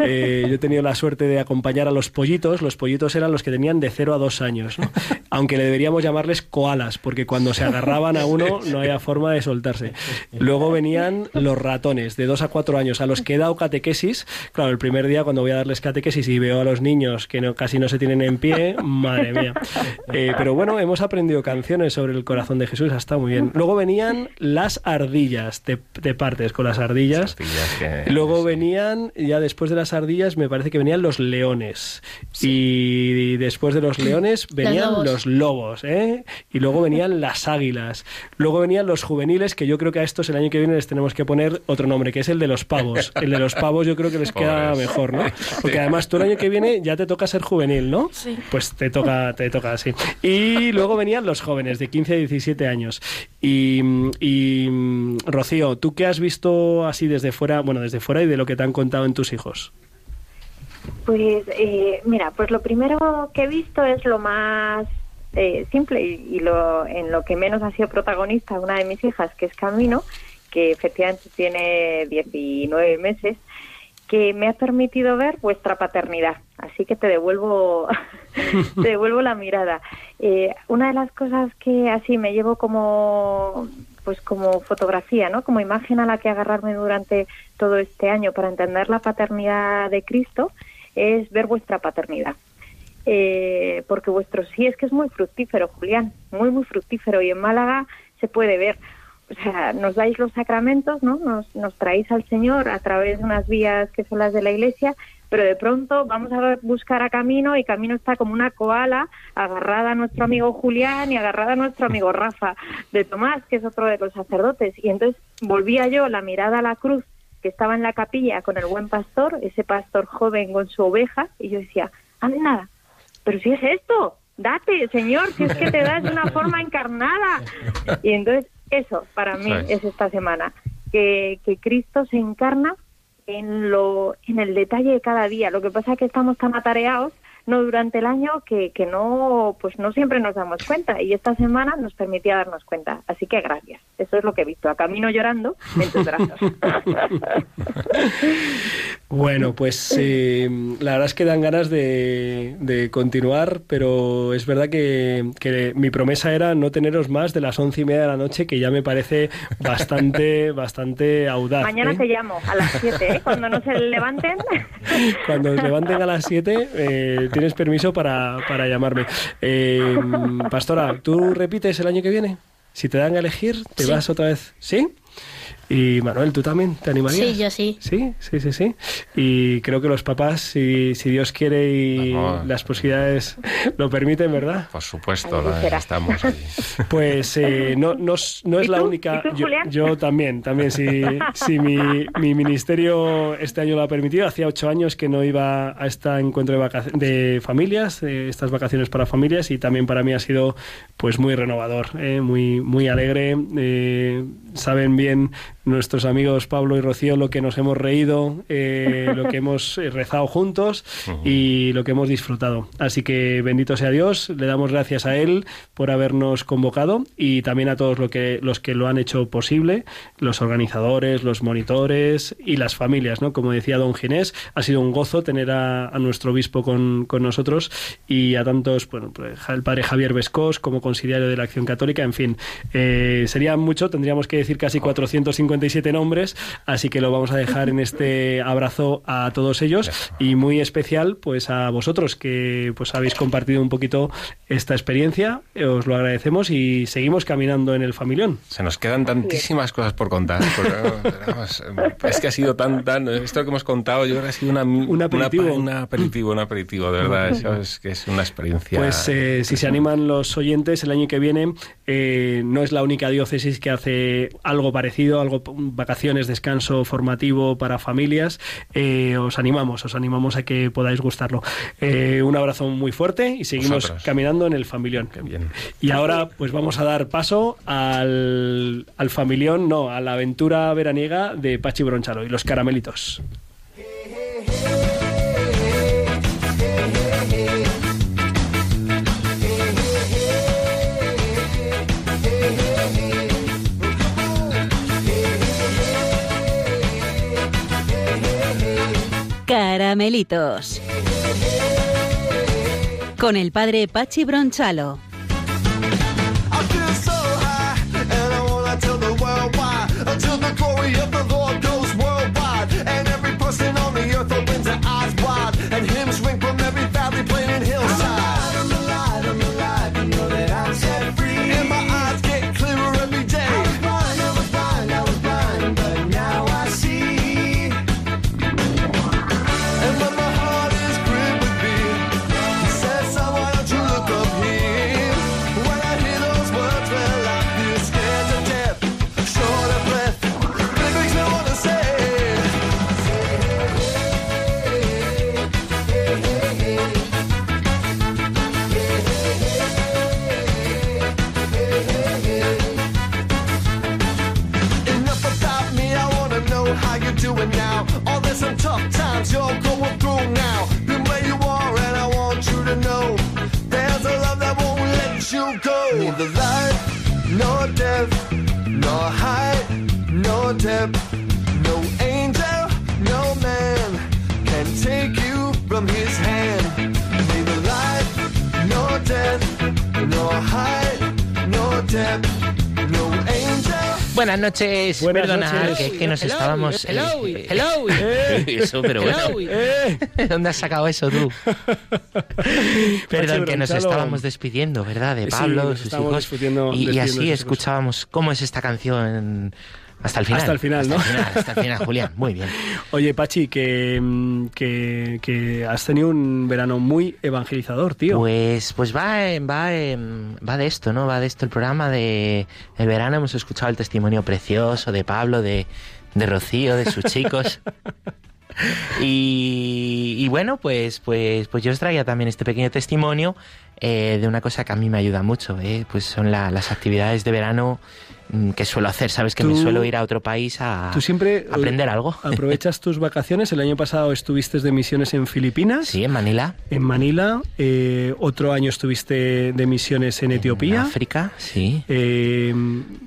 Eh, yo he tenido la suerte de acompañar a los pollitos. Los pollitos eran los que tenían de 0 a 2 años, ¿no? aunque le deberíamos llamarles koalas, porque cuando se agarraban a uno no había forma de soltarse. Luego venían los ratones, de 2 a 4 años, a los que he dado catequesis. Claro, el primer día cuando voy a darles catequesis y veo a los niños que no, casi no se tienen en pie, madre mía. Eh, pero bueno, hemos aprendido canciones sobre el corazón de Jesús, ha estado muy bien. Luego venían las ardillas, te, te partes con las ardillas.
Ardillas que-
Luego venían, ya después de las ardillas, me parece que venían los leones. Y después de los leones venían
lobos.
los lobos, ¿eh? Y luego venían las águilas. Luego venían los juveniles, que yo creo que a estos el año que viene les tenemos que poner otro nombre, que es el de los pavos. El de los pavos yo creo que les queda nunca mejor, ¿no? Porque además tú el año que viene ya te toca ser juvenil, ¿no?
Sí.
Pues te toca, te toca así. Y luego venían los jóvenes de 15 a 17 años. Y, y, Rocío, ¿tú qué has visto así desde fuera, bueno, desde fuera y de lo que te han contado en tus hijos?
Pues eh, mira, pues lo primero que he visto es lo más eh, simple y, y lo en lo que menos ha sido protagonista una de mis hijas, que es Camino, que efectivamente tiene 19 meses, que me ha permitido ver vuestra paternidad. Así que te devuelvo, te devuelvo la mirada. Eh, una de las cosas que así me llevo como pues como fotografía, ¿no? Como imagen a la que agarrarme durante todo este año para entender la paternidad de Cristo es ver vuestra paternidad. Eh, porque vuestro sí es que es muy fructífero, Julián, muy, muy fructífero. Y en Málaga se puede ver. O sea, nos dais los sacramentos, ¿no? Nos, nos traéis al Señor a través de unas vías que son las de la Iglesia, pero de pronto vamos a buscar a Camino y Camino está como una koala agarrada a nuestro amigo Julián y agarrada a nuestro amigo Rafa de Tomás, que es otro de los sacerdotes. Y entonces volvía yo la mirada a la cruz que estaba en la capilla con el buen pastor, ese pastor joven con su oveja, y yo decía, anda, pero si es esto, date, Señor, si es que te das de una forma encarnada. Y entonces eso para mí
es
esta semana, que, que Cristo se encarna en lo en el detalle de cada día. Lo que pasa es que estamos tan atareados no durante el año que, que no pues no siempre nos damos cuenta y esta semana nos permitía darnos cuenta. Así que gracias. Eso es lo que he visto. A camino llorando en tus brazos.
Bueno, pues eh, la verdad es que dan ganas de, de continuar, pero es verdad que, que mi promesa era no teneros más de las once y media de la noche, que ya me parece bastante, bastante audaz.
Mañana
¿eh?
te llamo a las 7, ¿eh? cuando no se levanten.
Cuando os levanten a las 7, eh, tienes permiso para, para llamarme. Eh, Pastora, ¿tú repites el año que viene? Si te dan a elegir, ¿te
Sí.
vas otra vez? ¿Sí? Y Manuel, ¿tú también te animarías?
Sí, yo sí.
Sí, sí, sí, sí. Y creo que los papás, si, si Dios quiere y
Vamos.
las posibilidades lo permiten, ¿verdad?
Por supuesto, la- estamos ahí.
Pues eh, no, no, es- no es
¿Y
la
tú?
única.
¿Y tú,
yo,
Julián?
yo también, también. Si, si mi, mi ministerio este año lo ha permitido, hacía ocho años que no iba a este encuentro de, de familias, eh, estas vacaciones para familias, y también para mí ha sido pues muy renovador, eh, muy, muy alegre. Eh, saben bien nuestros amigos Pablo y Rocío lo que nos hemos reído, eh, lo que hemos eh, rezado juntos y lo que hemos disfrutado. Así que bendito sea Dios, le damos gracias a Él por habernos convocado y también a todos lo que, los que lo han hecho posible, los organizadores, los monitores y las familias, ¿no? Como decía don Ginés, ha sido un gozo tener a, a nuestro obispo con, con nosotros y a tantos, bueno, pues, el padre Javier Vescós como conciliario de la Acción Católica, en fin, eh, sería mucho, tendríamos que decir casi 457 nombres, así que lo vamos a dejar en este abrazo a todos ellos y muy especial pues a vosotros que pues habéis compartido un poquito esta experiencia, os lo agradecemos y seguimos caminando en el familión.
Se nos quedan tantísimas cosas por contar. vamos, es que ha sido tan, tan... Esto que hemos contado, yo creo que ha sido una,
Un aperitivo.
una- un aperitivo, un aperitivo, de verdad. Eso es que es una experiencia...
Pues eh, si se animan los oyentes, el año que viene eh, no es la única diócesis que hace algo parecido, algo vacaciones, descanso formativo para familias. Eh, os animamos, os animamos a que podáis gustarlo. Eh, un abrazo muy fuerte y seguimos
Vosotros.
caminando en el familión.
Qué bien.
Y ahora pues vamos a dar paso al, al familión, no, a la aventura veraniega de Pachi Bronchalo y los caramelitos.
Caramelitos. Con el padre Pachi Bronchalo.
No angel, no man can take you from his hand. Neither life nor death, nor height, nor depth. No angel.
Buenas noches,
Buenas
perdona,
noches.
que es que nos
Hello,
estábamos...
hello,
eh,
hello.
eh, eso, pero bueno.
Hello.
¡Eh!
¿Dónde has sacado eso tú? Perdón, que nos estábamos despidiendo, ¿verdad? De
Sí,
Pablo,
nos
sus hijos. y, y así escuchábamos cómo es esta canción hasta el final.
Hasta el final, ¿no?
Hasta el final, hasta el final, Julián. Muy bien.
Oye, Pachi, que, mm, que, que has tenido un verano muy evangelizador, tío.
Pues, pues va, va, va de esto, ¿no? Va de esto el programa de el verano. Hemos escuchado el testimonio precioso de Pablo, de, de Rocío, de sus chicos. Y, y bueno, pues, pues, pues yo os traía también este pequeño testimonio eh, de una cosa que a mí me ayuda mucho, ¿eh? pues son la- las actividades de verano que suelo hacer, sabes que me suelo ir a otro país a
Tú siempre
a aprender algo.
aprovechas tus vacaciones. El año pasado estuviste de misiones en Filipinas,
Sí, en Manila,
en Manila. eh, otro año estuviste de misiones en
en
Etiopía.
África, sí.
eh,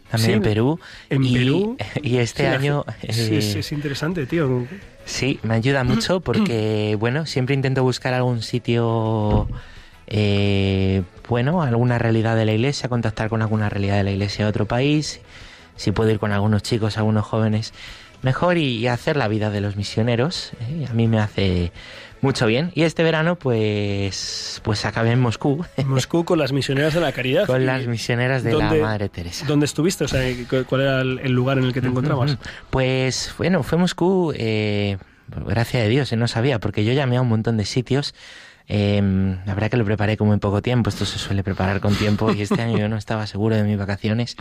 También
sí,
en Perú.
En
y,
Perú.
Y este
Sí,
año...
sí, es,
eh,
es interesante, tío.
Sí, me ayuda mucho porque, bueno, siempre intento buscar algún sitio, eh, bueno, alguna realidad de la iglesia, contactar con alguna realidad de la iglesia de otro país, si puedo ir con algunos chicos, algunos jóvenes, mejor y, y hacer la vida de los misioneros. ¿eh? A mí me hace mucho bien. Y este verano, pues, pues acabé en Moscú
Moscú con las misioneras de la caridad.
con las misioneras de la
¿Dónde-
Madre Teresa.
¿Dónde estuviste? O sea, cu- ¿cuál era el el lugar en el que te encontrabas?
Pues bueno, fue Moscú, eh, gracias a Dios, eh, no sabía, porque yo llamé a un montón de sitios. Eh, la verdad que lo preparé con muy poco tiempo, esto se suele preparar con tiempo, y este año yo no estaba seguro de mis vacaciones.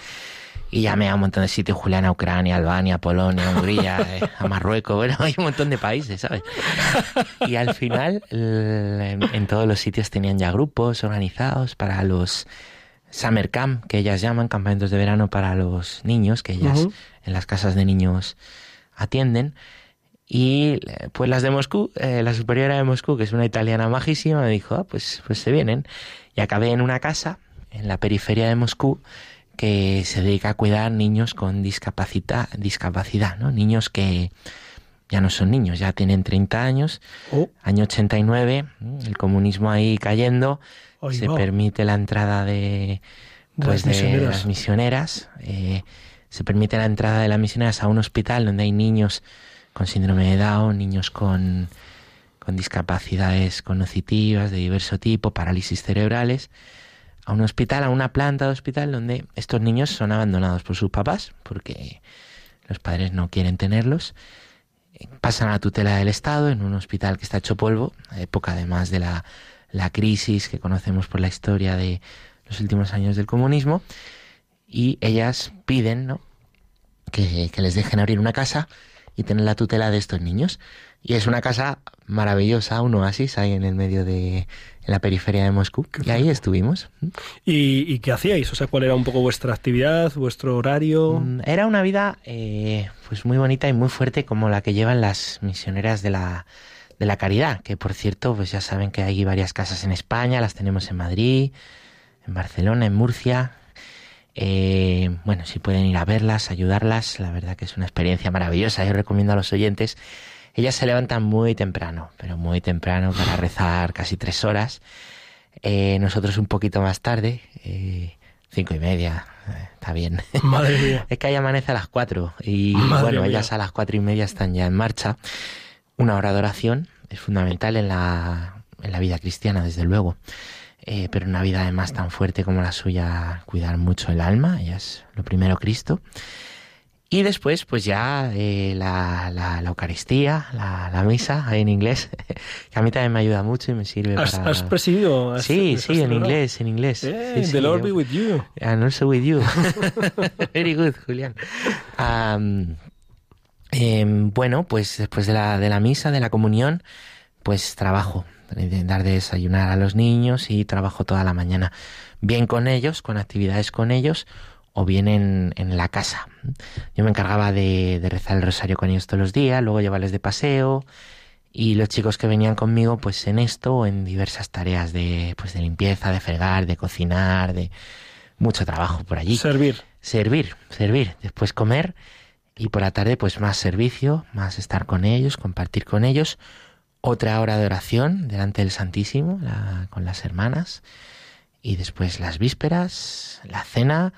Y llamé a un montón de sitios, Julián, a Ucrania, Albania, Polonia, Hungría, eh, a Marruecos, bueno, hay un montón de países, ¿sabes? Y al final, en, en todos los sitios tenían ya grupos organizados para los Summer Camp, que ellas llaman, campamentos de verano para los niños, que ellas
Ujú.
en las casas de niños atienden. Y eh, pues las de Moscú, eh, la superiora de Moscú, que es una italiana majísima, me dijo, ah, pues, pues se vienen. Y acabé en una casa en la periferia de Moscú que se dedica a cuidar niños con discapacidad, discapacidad ¿no? Niños que ya no son niños, ya tienen 30 años,
Oh,
año 89, el comunismo ahí cayendo, se permite la entrada de,
De
pues,
las
de
misioneras.
las misioneras, eh, se permite la entrada de las misioneras a un hospital donde hay niños con síndrome de Down, niños con, con discapacidades cognitivas de diverso tipo, parálisis cerebrales, a un hospital, a una planta de hospital donde estos niños son abandonados por sus papás porque los padres no quieren tenerlos. Pasan a la tutela del Estado en un hospital que está hecho polvo, época además de la, la crisis que conocemos por la historia de los últimos años del comunismo, y ellas piden ¿no? que, que les dejen abrir una casa y tener la tutela de estos niños. Y es una casa maravillosa, un oasis ahí en el medio de en la periferia de Moscú. Y ahí estuvimos.
¿Y, y qué hacíais? O sea, ¿cuál era un poco vuestra actividad, vuestro horario?
Mm, Era una vida eh, pues muy bonita y muy fuerte como la que llevan las misioneras de la, de la caridad, que por cierto, pues ya saben que hay varias casas en España, las tenemos en Madrid, en Barcelona, en Murcia. Eh, bueno, si pueden ir a verlas, ayudarlas, la verdad que es una experiencia maravillosa. Yo recomiendo a los oyentes. Ellas se levantan muy temprano, pero muy temprano para rezar casi tres horas. Eh, nosotros un poquito más tarde, eh, cinco y media, eh, está bien.
Madre mía.
Es que ahí amanece a las 4 y
Madre
bueno,
mía.
ellas a las cuatro y media están ya en marcha. Una hora de oración es fundamental en la, en la vida cristiana, desde luego. Eh, pero una vida además tan fuerte como la suya, cuidar mucho el alma, ella es lo primero Cristo. Y después, pues ya eh, la, la, la Eucaristía, la, la misa en inglés, que a mí también me ayuda mucho y me sirve
¿Has,
para...
has presidido? ¿Has-
Sí,
has
sí, en inglés, en inglés.
Eh,
Sí,
the
sí,
Lord
yo-
be with you.
And also with you. Very good, Julián. Am, em, bueno, pues después de la, de la misa, de la comunión, pues trabajo, dar de desayunar a los niños y trabajo toda la mañana. Bien con ellos, con actividades con ellos, o bien en, en la casa. Yo me encargaba de, de rezar el rosario con ellos todos los días, luego llevarles de paseo, y los chicos que venían conmigo, pues en esto o en diversas tareas de, pues de limpieza, de fregar, de cocinar, de, mucho trabajo por allí.
Servir.
Servir, servir, después comer y por la tarde pues más servicio, más estar con ellos, compartir con ellos, otra hora de oración delante del Santísimo la- con las hermanas y después las vísperas, la cena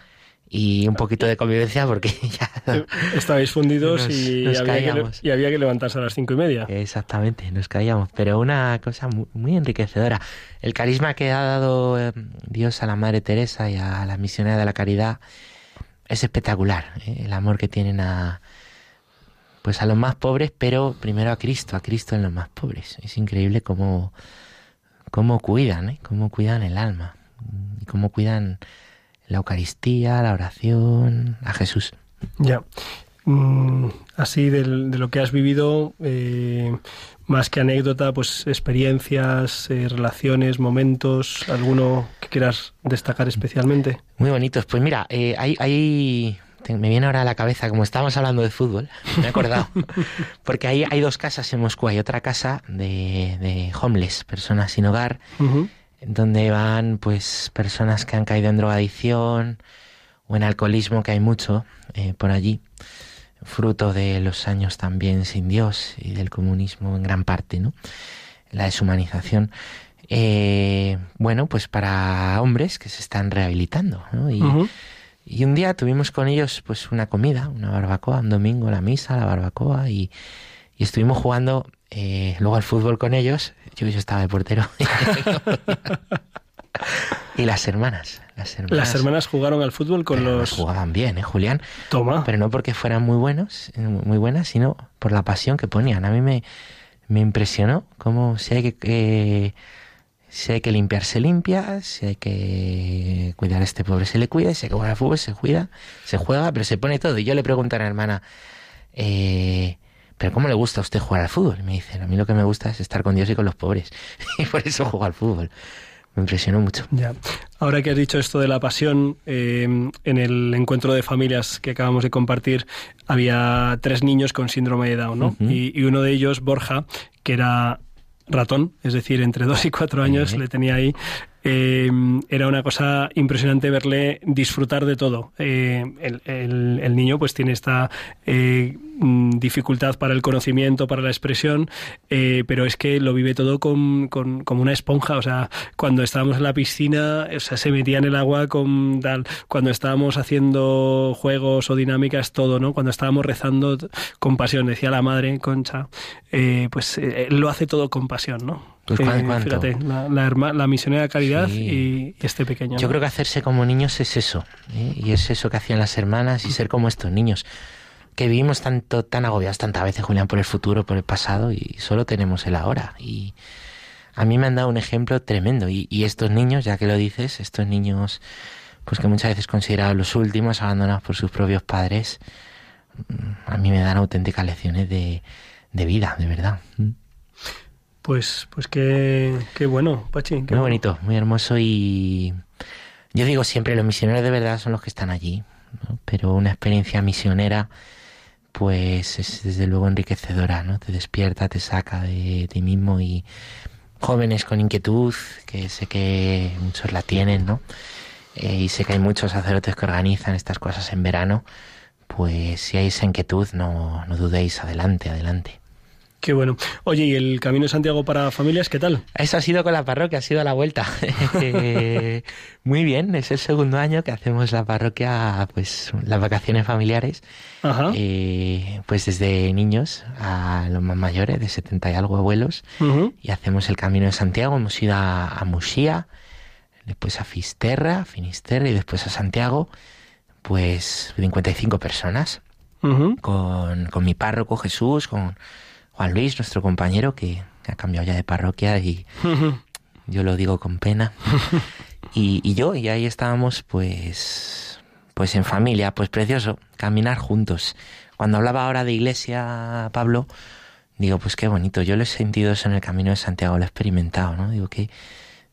y un poquito de convivencia porque ya
Estabais fundidos
Nos-
y,
nos
había que, y había que levantarse a las cinco y media.
Exactamente, nos caíamos, pero una cosa muy, muy enriquecedora. El carisma que ha dado eh, Dios a la Madre Teresa y a la misionera de la caridad es espectacular. ¿eh? El amor que tienen a pues a los más pobres, pero primero a Cristo, a Cristo en los más pobres. Es increíble cómo, cómo cuidan, ¿eh? cómo cuidan el alma y cómo cuidan la Eucaristía, la oración, a Jesús.
Ya. Mm, así de lo que has vivido, eh, más que anécdota, pues experiencias, eh, relaciones, momentos, alguno que quieras destacar especialmente.
Muy bonitos. Pues mira, eh, hay, me viene ahora a la cabeza, como estábamos hablando de fútbol, me he acordado, porque hay, hay dos casas en Moscú. Hay otra casa de, de homeless, personas sin hogar, donde van pues personas que han caído en drogadicción o en alcoholismo, que hay mucho eh, por allí, fruto de los años también sin Dios y del comunismo en gran parte, ¿no? La deshumanización. Eh, bueno, pues para hombres que se están rehabilitando, ¿no? Y. y un día tuvimos con ellos pues una comida, una barbacoa, un domingo la misa, la barbacoa y, y estuvimos jugando eh, luego al fútbol con ellos. Yo, yo estaba de portero. y las hermanas, las hermanas.
Las hermanas jugaron al fútbol con los...
jugaban bien, ¿eh, Julián?
Toma.
Pero no porque fueran muy buenos, eh, muy buenas, sino por la pasión que ponían. A mí me, me impresionó cómo si hay que, que- si hay que limpiar se limpia, si hay que cuidar a este pobre se le cuida, si hay que jugar al fútbol se cuida, se juega, pero se pone todo. Y yo le pregunto a la hermana, eh, ¿pero cómo le gusta a usted jugar al fútbol? Y me dice, a mí lo que me gusta es estar con Dios y con los pobres. y por eso juego al fútbol. Me impresionó mucho.
Ya. Ahora que has dicho esto de la pasión, eh, en el encuentro de familias que acabamos de compartir, había tres niños con síndrome de Down, ¿no? Y uno de ellos, Borja, que era ratón, es decir, entre dos y cuatro años le tenía ahí. eh, era una cosa impresionante verle disfrutar de todo. Eh, el, el- el niño pues tiene esta eh, mm, dificultad para el conocimiento, para la expresión, eh, pero es que lo vive todo con, con- como una esponja. O sea, cuando estábamos en la piscina, o sea, se metía en el agua con tal. Cuando estábamos haciendo juegos o dinámicas, todo, ¿no? Cuando estábamos rezando con pasión, decía la madre, Concha, eh, pues eh, lo hace todo con pasión, ¿no?
Pues,
Eh, fíjate, la, la, herma- la misionera de caridad
Sí.
y, y este pequeño.
Yo
¿no?
creo que hacerse como niños es eso, ¿eh? y es eso que hacían las hermanas y ser como estos niños, que vivimos tanto, tan agobiados tantas veces, Julián, por el futuro, por el pasado, y solo tenemos el ahora. Y a mí me han dado un ejemplo tremendo, y, y estos niños, ya que lo dices, estos niños, pues que muchas veces considerados los últimos, abandonados por sus propios padres, mm, a mí me dan auténticas lecciones de, de vida, de verdad. Mm.
Pues, pues qué, qué bueno, Pachi. qué
Muy
bueno.
bonito, muy hermoso y yo digo siempre, los misioneros de verdad son los que están allí, ¿no? pero una experiencia misionera pues es desde luego enriquecedora, ¿no? Te despierta, te saca de ti mismo y jóvenes con inquietud, que sé que muchos la tienen, ¿no? Eh, y sé que hay muchos sacerdotes que organizan estas cosas en verano, pues si hay esa inquietud no, no dudéis, adelante, adelante.
Qué bueno. Oye, ¿y el Camino de Santiago para familias qué tal?
Eso ha sido con la parroquia, ha sido a la vuelta. Eh, Muy bien, es el segundo año que hacemos la parroquia, pues las vacaciones familiares,
Ajá.
eh, pues desde niños a los más mayores, de 70 y algo abuelos, y hacemos el Camino de Santiago, hemos ido a, a Muxía, después a Fisterra, Finisterre y después a Santiago, pues 55 personas
Ujú.
con, con mi párroco Jesús, con Juan Luis, nuestro compañero, que ha cambiado ya de parroquia y yo lo digo con pena. y, y yo, y ahí estábamos, pues, pues en familia, pues precioso, caminar juntos. Cuando hablaba ahora de iglesia, Pablo, digo, pues qué bonito. Yo lo he sentido eso en el camino de Santiago, lo he experimentado, ¿no? Digo, qué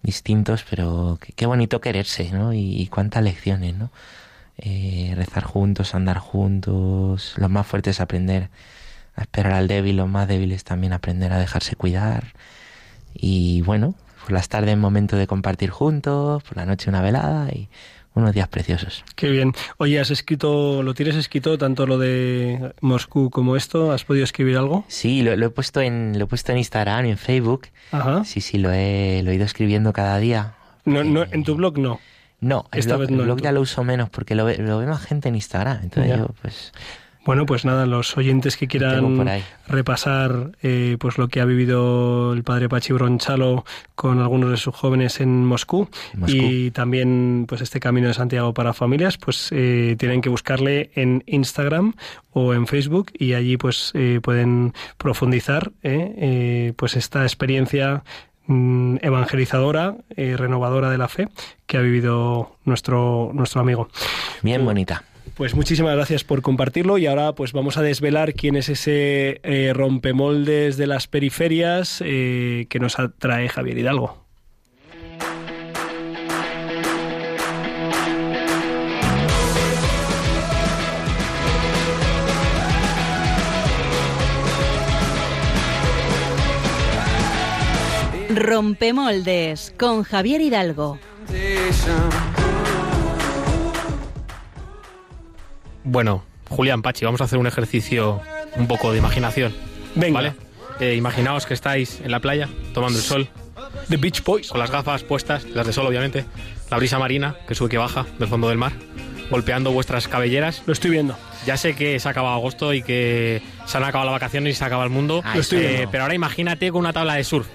distintos, pero qué, qué bonito quererse, ¿no? Y, y cuántas lecciones, ¿no? Eh, rezar juntos, andar juntos, los más fuertes aprender a esperar al débil, los más débiles también aprender a dejarse cuidar. Y bueno, por las tardes momento de compartir juntos, por la noche una velada y unos días preciosos.
Qué bien. Oye, ¿has escrito, lo tienes escrito tanto lo de Moscú como esto? ¿Has podido escribir algo?
Sí, lo, lo he puesto en lo he puesto en Instagram y en Facebook.
Ajá.
Sí, sí, lo he, lo he ido escribiendo cada día.
No, no,
Eh,
en tu blog no.
No, el
Esta
blog,
vez no,
el blog ya lo uso menos porque lo ve, lo ve más gente en Instagram. Entonces
Ya.
yo, pues,
Bueno, pues nada, los oyentes que quieran repasar eh, pues lo que ha vivido el padre Pachi Bronchalo con algunos de sus jóvenes en Moscú,
Moscú.
y también pues este camino de Santiago para familias, pues eh, tienen que buscarle en Instagram o en Facebook y allí pues eh, pueden profundizar eh, eh, pues esta experiencia mm, evangelizadora, eh, renovadora de la fe que ha vivido nuestro nuestro amigo.
bien bonita.
Pues muchísimas gracias por compartirlo y ahora pues vamos a desvelar quién es ese eh, rompemoldes de las periferias eh, que nos trae Javier Hidalgo.
Rompemoldes con Javier Hidalgo.
Bueno, Julián, Pachi, vamos a hacer un ejercicio un poco de imaginación.
Venga.
¿Vale? Eh, imaginaos que estáis en la playa tomando el sol,
The Beach Boys.
con las gafas puestas, las de sol obviamente, la brisa marina que sube que baja del fondo del mar, golpeando vuestras cabelleras.
Lo estoy viendo.
Ya sé que se ha acabado agosto y que se han acabado las vacaciones y se acaba el mundo,
Lo estoy
eh,
viendo.
pero ahora imagínate con una tabla de surf.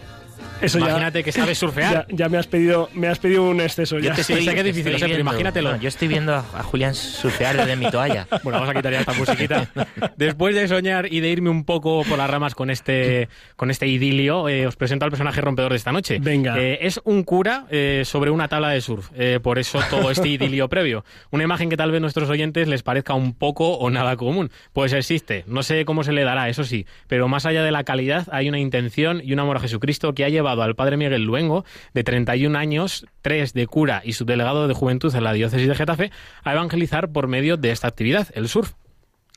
Eso ya-
Imagínate que sabes surfear.
Ya, ya me has pedido me has pedido un exceso ya.
te sé que es difícil, pero
viendo-
imagínatelo.
no, yo estoy viendo a, a Julián surfear desde mi toalla.
Bueno, vamos a quitar ya esta musiquita. Después de soñar y de irme un poco por las ramas con este, con este idilio, eh, os presento al personaje rompedor de esta noche.
Venga.
Eh, es un cura eh, sobre una tabla de surf. Eh, por eso todo este idilio previo. Una imagen que tal vez a nuestros oyentes les parezca un poco o nada común. Pues existe. No sé cómo se le dará, eso sí. Pero más allá de la calidad, hay una intención y un amor a Jesucristo que ha llevado al padre Miguel Luengo, de 31 años, tres de cura y subdelegado de juventud en la diócesis de Getafe, a evangelizar por medio de esta actividad, el surf.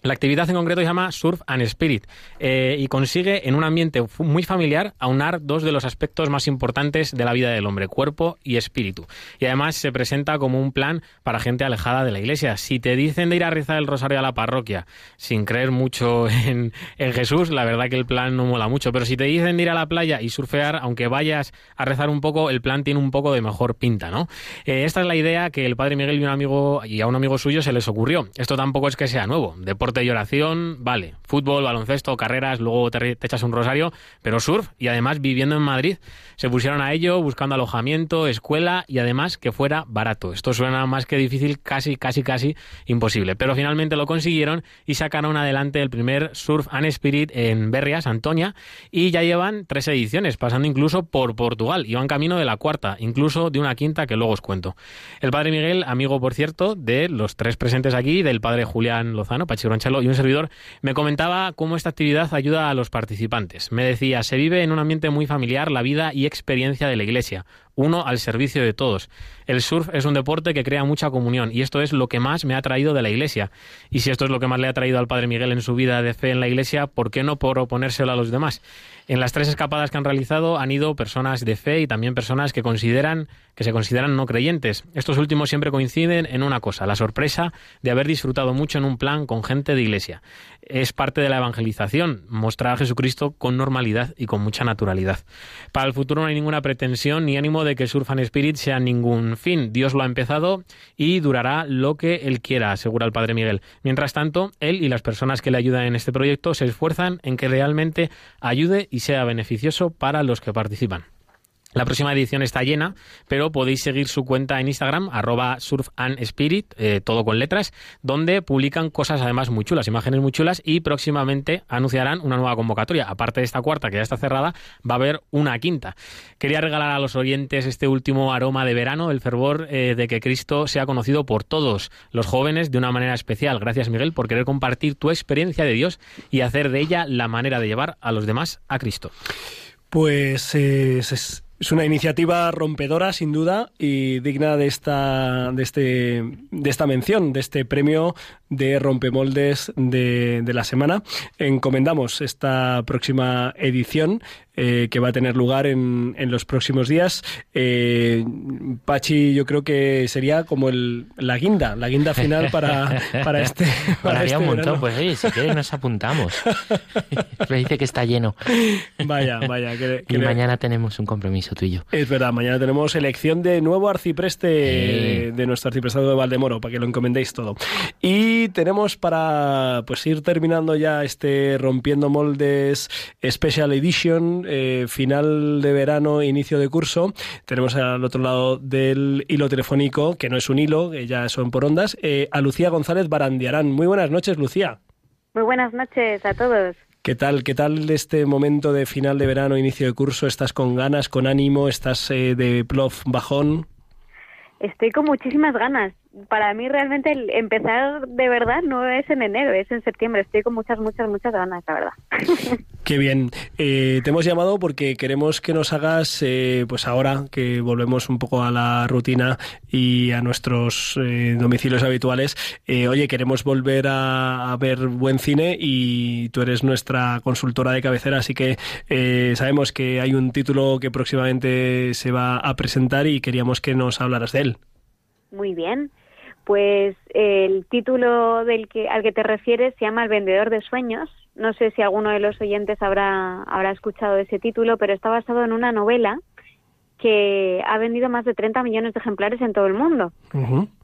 La actividad en concreto se llama Surf and Spirit eh, y consigue en un ambiente muy familiar aunar dos de los aspectos más importantes de la vida del hombre, cuerpo y espíritu. Y además se presenta como un plan para gente alejada de la iglesia. Si te dicen de ir a rezar el rosario a la parroquia sin creer mucho en, en Jesús, la verdad que el plan no mola mucho. Pero si te dicen de ir a la playa y surfear, aunque vayas a rezar un poco, el plan tiene un poco de mejor pinta, ¿no? Eh, esta es la idea que el padre Miguel y un amigo y a un amigo suyo se les ocurrió. Esto tampoco es que sea nuevo. Deporte y oración, vale. Fútbol, baloncesto, carreras, luego te, te echas un rosario, pero surf y además viviendo en Madrid se pusieron a ello buscando alojamiento, escuela y además que fuera barato. Esto suena más que difícil, casi, casi, casi imposible. Pero finalmente lo consiguieron y sacaron adelante el primer Surf and Spirit en Berrias, Antonia, y ya llevan tres ediciones, pasando incluso por Portugal. Y van camino de la cuarta, incluso de una quinta que luego os cuento. El padre Miguel, amigo por cierto, de los tres presentes aquí, del padre Julián Lozano, Pachi Y un servidor, me comentaba cómo esta actividad ayuda a los participantes. Me decía, se vive en un ambiente muy familiar la vida y experiencia de la iglesia, uno al servicio de todos. El surf es un deporte que crea mucha comunión y esto es lo que más me ha traído de la iglesia. Y si esto es lo que más le ha traído al padre Miguel en su vida de fe en la iglesia, ¿por qué no proponérselo a los demás? En las tres escapadas que han realizado han ido personas de fe y también personas que consideran que se consideran no creyentes. Estos últimos siempre coinciden en una cosa, la sorpresa de haber disfrutado mucho en un plan con gente de iglesia. Es parte de la evangelización, mostrar a Jesucristo con normalidad y con mucha naturalidad. Para el futuro no hay ninguna pretensión ni ánimo de que Surf and Spirit sea ningún fin. Dios lo ha empezado y durará lo que Él quiera, asegura el Padre Miguel. Mientras tanto, Él y las personas que le ayudan en este proyecto se esfuerzan en que realmente ayude y sea beneficioso para los que participan. La próxima edición está llena, pero podéis seguir su cuenta en Instagram, arroba surf and spirit, eh, todo con letras, donde publican cosas además muy chulas, imágenes muy chulas, y próximamente anunciarán una nueva convocatoria. Aparte de esta cuarta, que ya está cerrada, va a haber una quinta. Quería regalar a los oyentes este último aroma de verano, el fervor eh, de que Cristo sea conocido por todos los jóvenes de una manera especial. Gracias, Miguel, por querer compartir tu experiencia de Dios y hacer de ella la manera de llevar a los demás a Cristo.
Pues eh, es- Es una iniciativa rompedora, sin duda, y digna de esta, de este, de esta mención, de este premio de rompemoldes de, de la semana. Encomendamos esta próxima edición eh, que va a tener lugar en, en los próximos días. Eh, Pachi, yo creo que sería como el, la guinda, la guinda final para, para este. Para este
un montón.
verano.
Pues oye, si quieres nos apuntamos. Me dice que está lleno.
Vaya, vaya. Que, que
Y
le-
mañana tenemos un compromiso tú y yo.
Es verdad, mañana tenemos elección de nuevo arcipreste
Sí.
de nuestro arciprestado de Valdemoro, para que lo encomendéis todo. Y tenemos para pues ir terminando ya este Rompiendo Moldes Special Edition, eh, final de verano, inicio de curso. Tenemos al otro lado del hilo telefónico, que no es un hilo, que ya son por ondas, eh, a Lucía González Barandiarán. Muy buenas noches, Lucía.
Muy buenas noches a todos.
¿Qué tal? ¿Qué tal este momento de final de verano, inicio de curso? ¿Estás con ganas, con ánimo? ¿Estás eh, de plof bajón?
Estoy con muchísimas ganas. Para mí realmente el empezar de verdad no es en enero, es en septiembre. Estoy con muchas, muchas, muchas ganas, la verdad.
Qué bien. Eh, te hemos llamado porque queremos que nos hagas, eh, pues ahora que volvemos un poco a la rutina y a nuestros eh, domicilios habituales, eh, oye, queremos volver a, a ver buen cine y tú eres nuestra consultora de cabecera, así que eh, sabemos que hay un título que próximamente se va a presentar y queríamos que nos hablaras de él.
Muy bien. Pues el título del que al que te refieres se llama El vendedor de sueños. No sé si alguno de los oyentes habrá habrá escuchado ese título, pero está basado en una novela que ha vendido más de 30 millones de ejemplares en todo el mundo.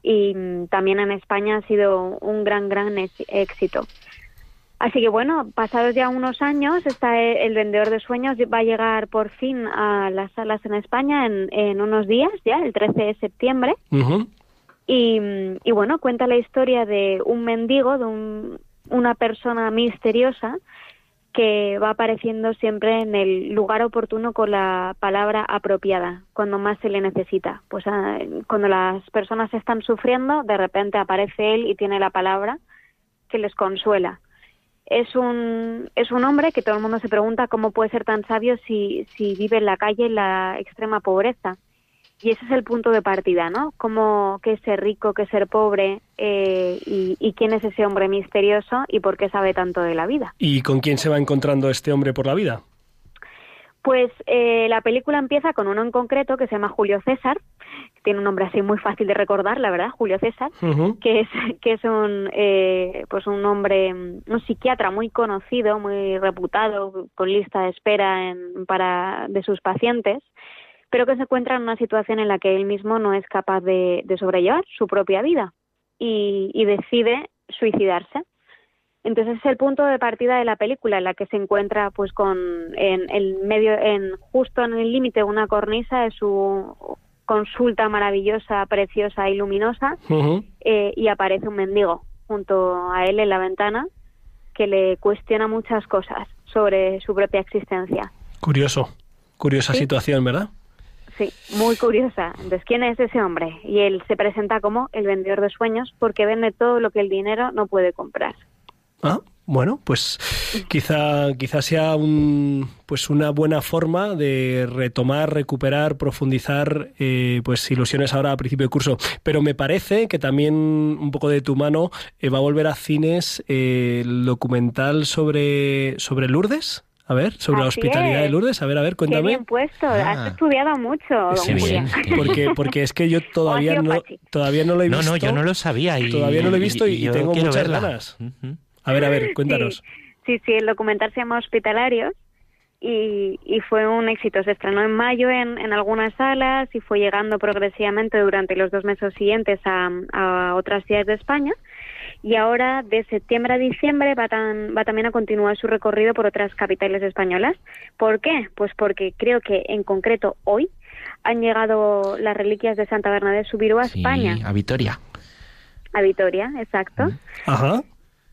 y mm, también en España ha sido un gran, gran éxito. Así que bueno, pasados ya unos años, está e- el vendedor de sueños va a llegar por fin a las salas en España en, en unos días, ya el 13 de septiembre. Y, y bueno, cuenta la historia de un mendigo, de un- una persona misteriosa que va apareciendo siempre en el lugar oportuno con la palabra apropiada, cuando más se le necesita. Pues ah, cuando las personas están sufriendo, de repente aparece él y tiene la palabra que les consuela. Es un, es un hombre que todo el mundo se pregunta cómo puede ser tan sabio si, si vive en la calle en la extrema pobreza. Y ese es el punto de partida, ¿no? Cómo, qué es ser rico, qué es ser pobre, eh, y, y quién es ese hombre misterioso y por qué sabe tanto de la vida.
¿Y con quién se va encontrando este hombre por la vida?
Pues eh, la película empieza con uno en concreto que se llama Julio César, que tiene un nombre así muy fácil de recordar, la verdad, Julio César, que es que es un eh, pues un hombre, un psiquiatra muy conocido, muy reputado, con lista de espera en, para de sus pacientes, pero que se encuentra en una situación en la que él mismo no es capaz de, de sobrellevar su propia vida y, y decide suicidarse. Entonces es el punto de partida de la película en la que se encuentra pues con en el medio en justo en el límite una cornisa de su consulta maravillosa, preciosa y luminosa eh, y aparece un mendigo junto a él en la ventana que le cuestiona muchas cosas sobre su propia existencia.
Curioso, curiosa
Sí.
situación, ¿verdad?
Sí, muy curiosa. Entonces, ¿quién es ese hombre? Y él se presenta como el vendedor de sueños porque vende todo lo que el dinero no puede comprar.
Ah, bueno, pues quizá, quizá sea un, pues una buena forma de retomar, recuperar, profundizar eh, pues ilusiones ahora a principio de curso. Pero me parece que también un poco de tu mano eh, va a volver a cines eh, el documental sobre, sobre Lourdes. A ver, sobre la hospitalidad de
es.
Lourdes. A ver, a ver,
Qué
cuéntame.
bien puesto.
Ah.
Has estudiado mucho, don
Sí,
Julián.
bien.
Porque, porque es que yo todavía no, todavía no lo he
No,
visto.
no, yo no lo sabía y
Todavía no lo he visto y, y tengo
quiero
muchas
verla.
ganas. A ver, a ver, cuéntanos.
Sí, sí, el documental se llama Hospitalarios y, y fue un éxito. Se estrenó en mayo en, en algunas salas y fue llegando progresivamente durante los dos meses siguientes a, a otras ciudades de España. Y ahora, de septiembre a diciembre, va, tan- va también a continuar su recorrido por otras capitales españolas. ¿Por qué? Pues porque creo que, en concreto, hoy han llegado las reliquias de Santa Bernadette Subirú a
Sí,
España,
a Vitoria.
a Vitoria, exacto.
Ajá.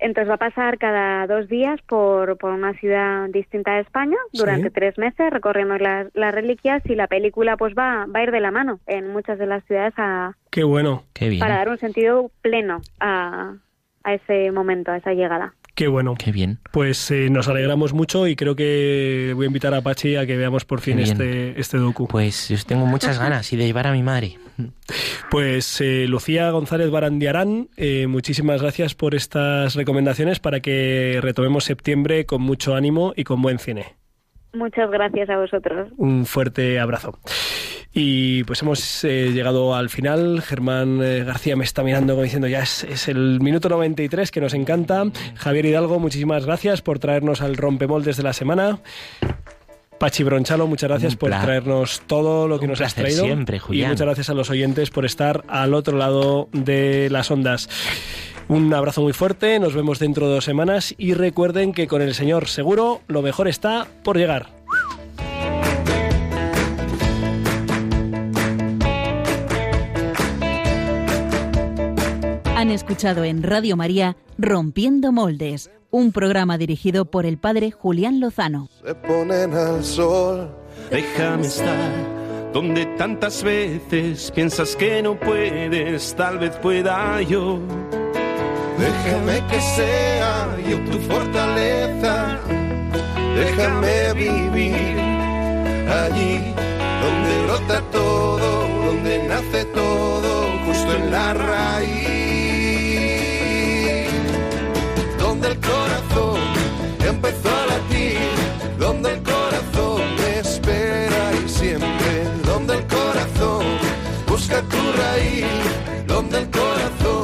Entonces va a pasar cada dos días por, por una ciudad distinta de España durante
Sí.
tres meses recorriendo las, las reliquias y la película pues va, va a ir de la mano en muchas de las ciudades a-
Qué bueno.
Qué bien.
para dar un sentido pleno a, a ese momento, a esa llegada.
Qué bueno.
Qué bien.
Pues eh, nos alegramos mucho y creo que voy a invitar a Pachi a que veamos por fin este, este docu.
Pues yo tengo muchas ganas y de llevar a mi madre.
Pues eh, Lucía González Barandiarán, eh, muchísimas gracias por estas recomendaciones para que retomemos septiembre con mucho ánimo y con buen cine.
Muchas gracias a vosotros.
Un fuerte abrazo. Y pues hemos eh, llegado al final. Germán eh, García me está mirando como diciendo ya es, es el minuto 93 que nos encanta. Javier Hidalgo, muchísimas gracias por traernos al rompemoldes de la semana. Pachi Bronchalo, muchas gracias por traernos todo lo que
un
nos has traído.
siempre,
y
Julián.
muchas gracias a los oyentes por estar al otro lado de las ondas. Un abrazo muy fuerte, nos vemos dentro de dos semanas y recuerden que con el señor seguro lo mejor está por llegar.
Han escuchado en Radio María Rompiendo Moldes, un programa dirigido por el padre Julián Lozano.
Se ponen al sol.
Déjame estar donde tantas veces piensas que no puedes, tal vez pueda yo.
Déjame que sea yo tu fortaleza. Déjame vivir allí donde brota todo, donde nace todo, justo en la raíz. Busca tu raíz, donde el corazón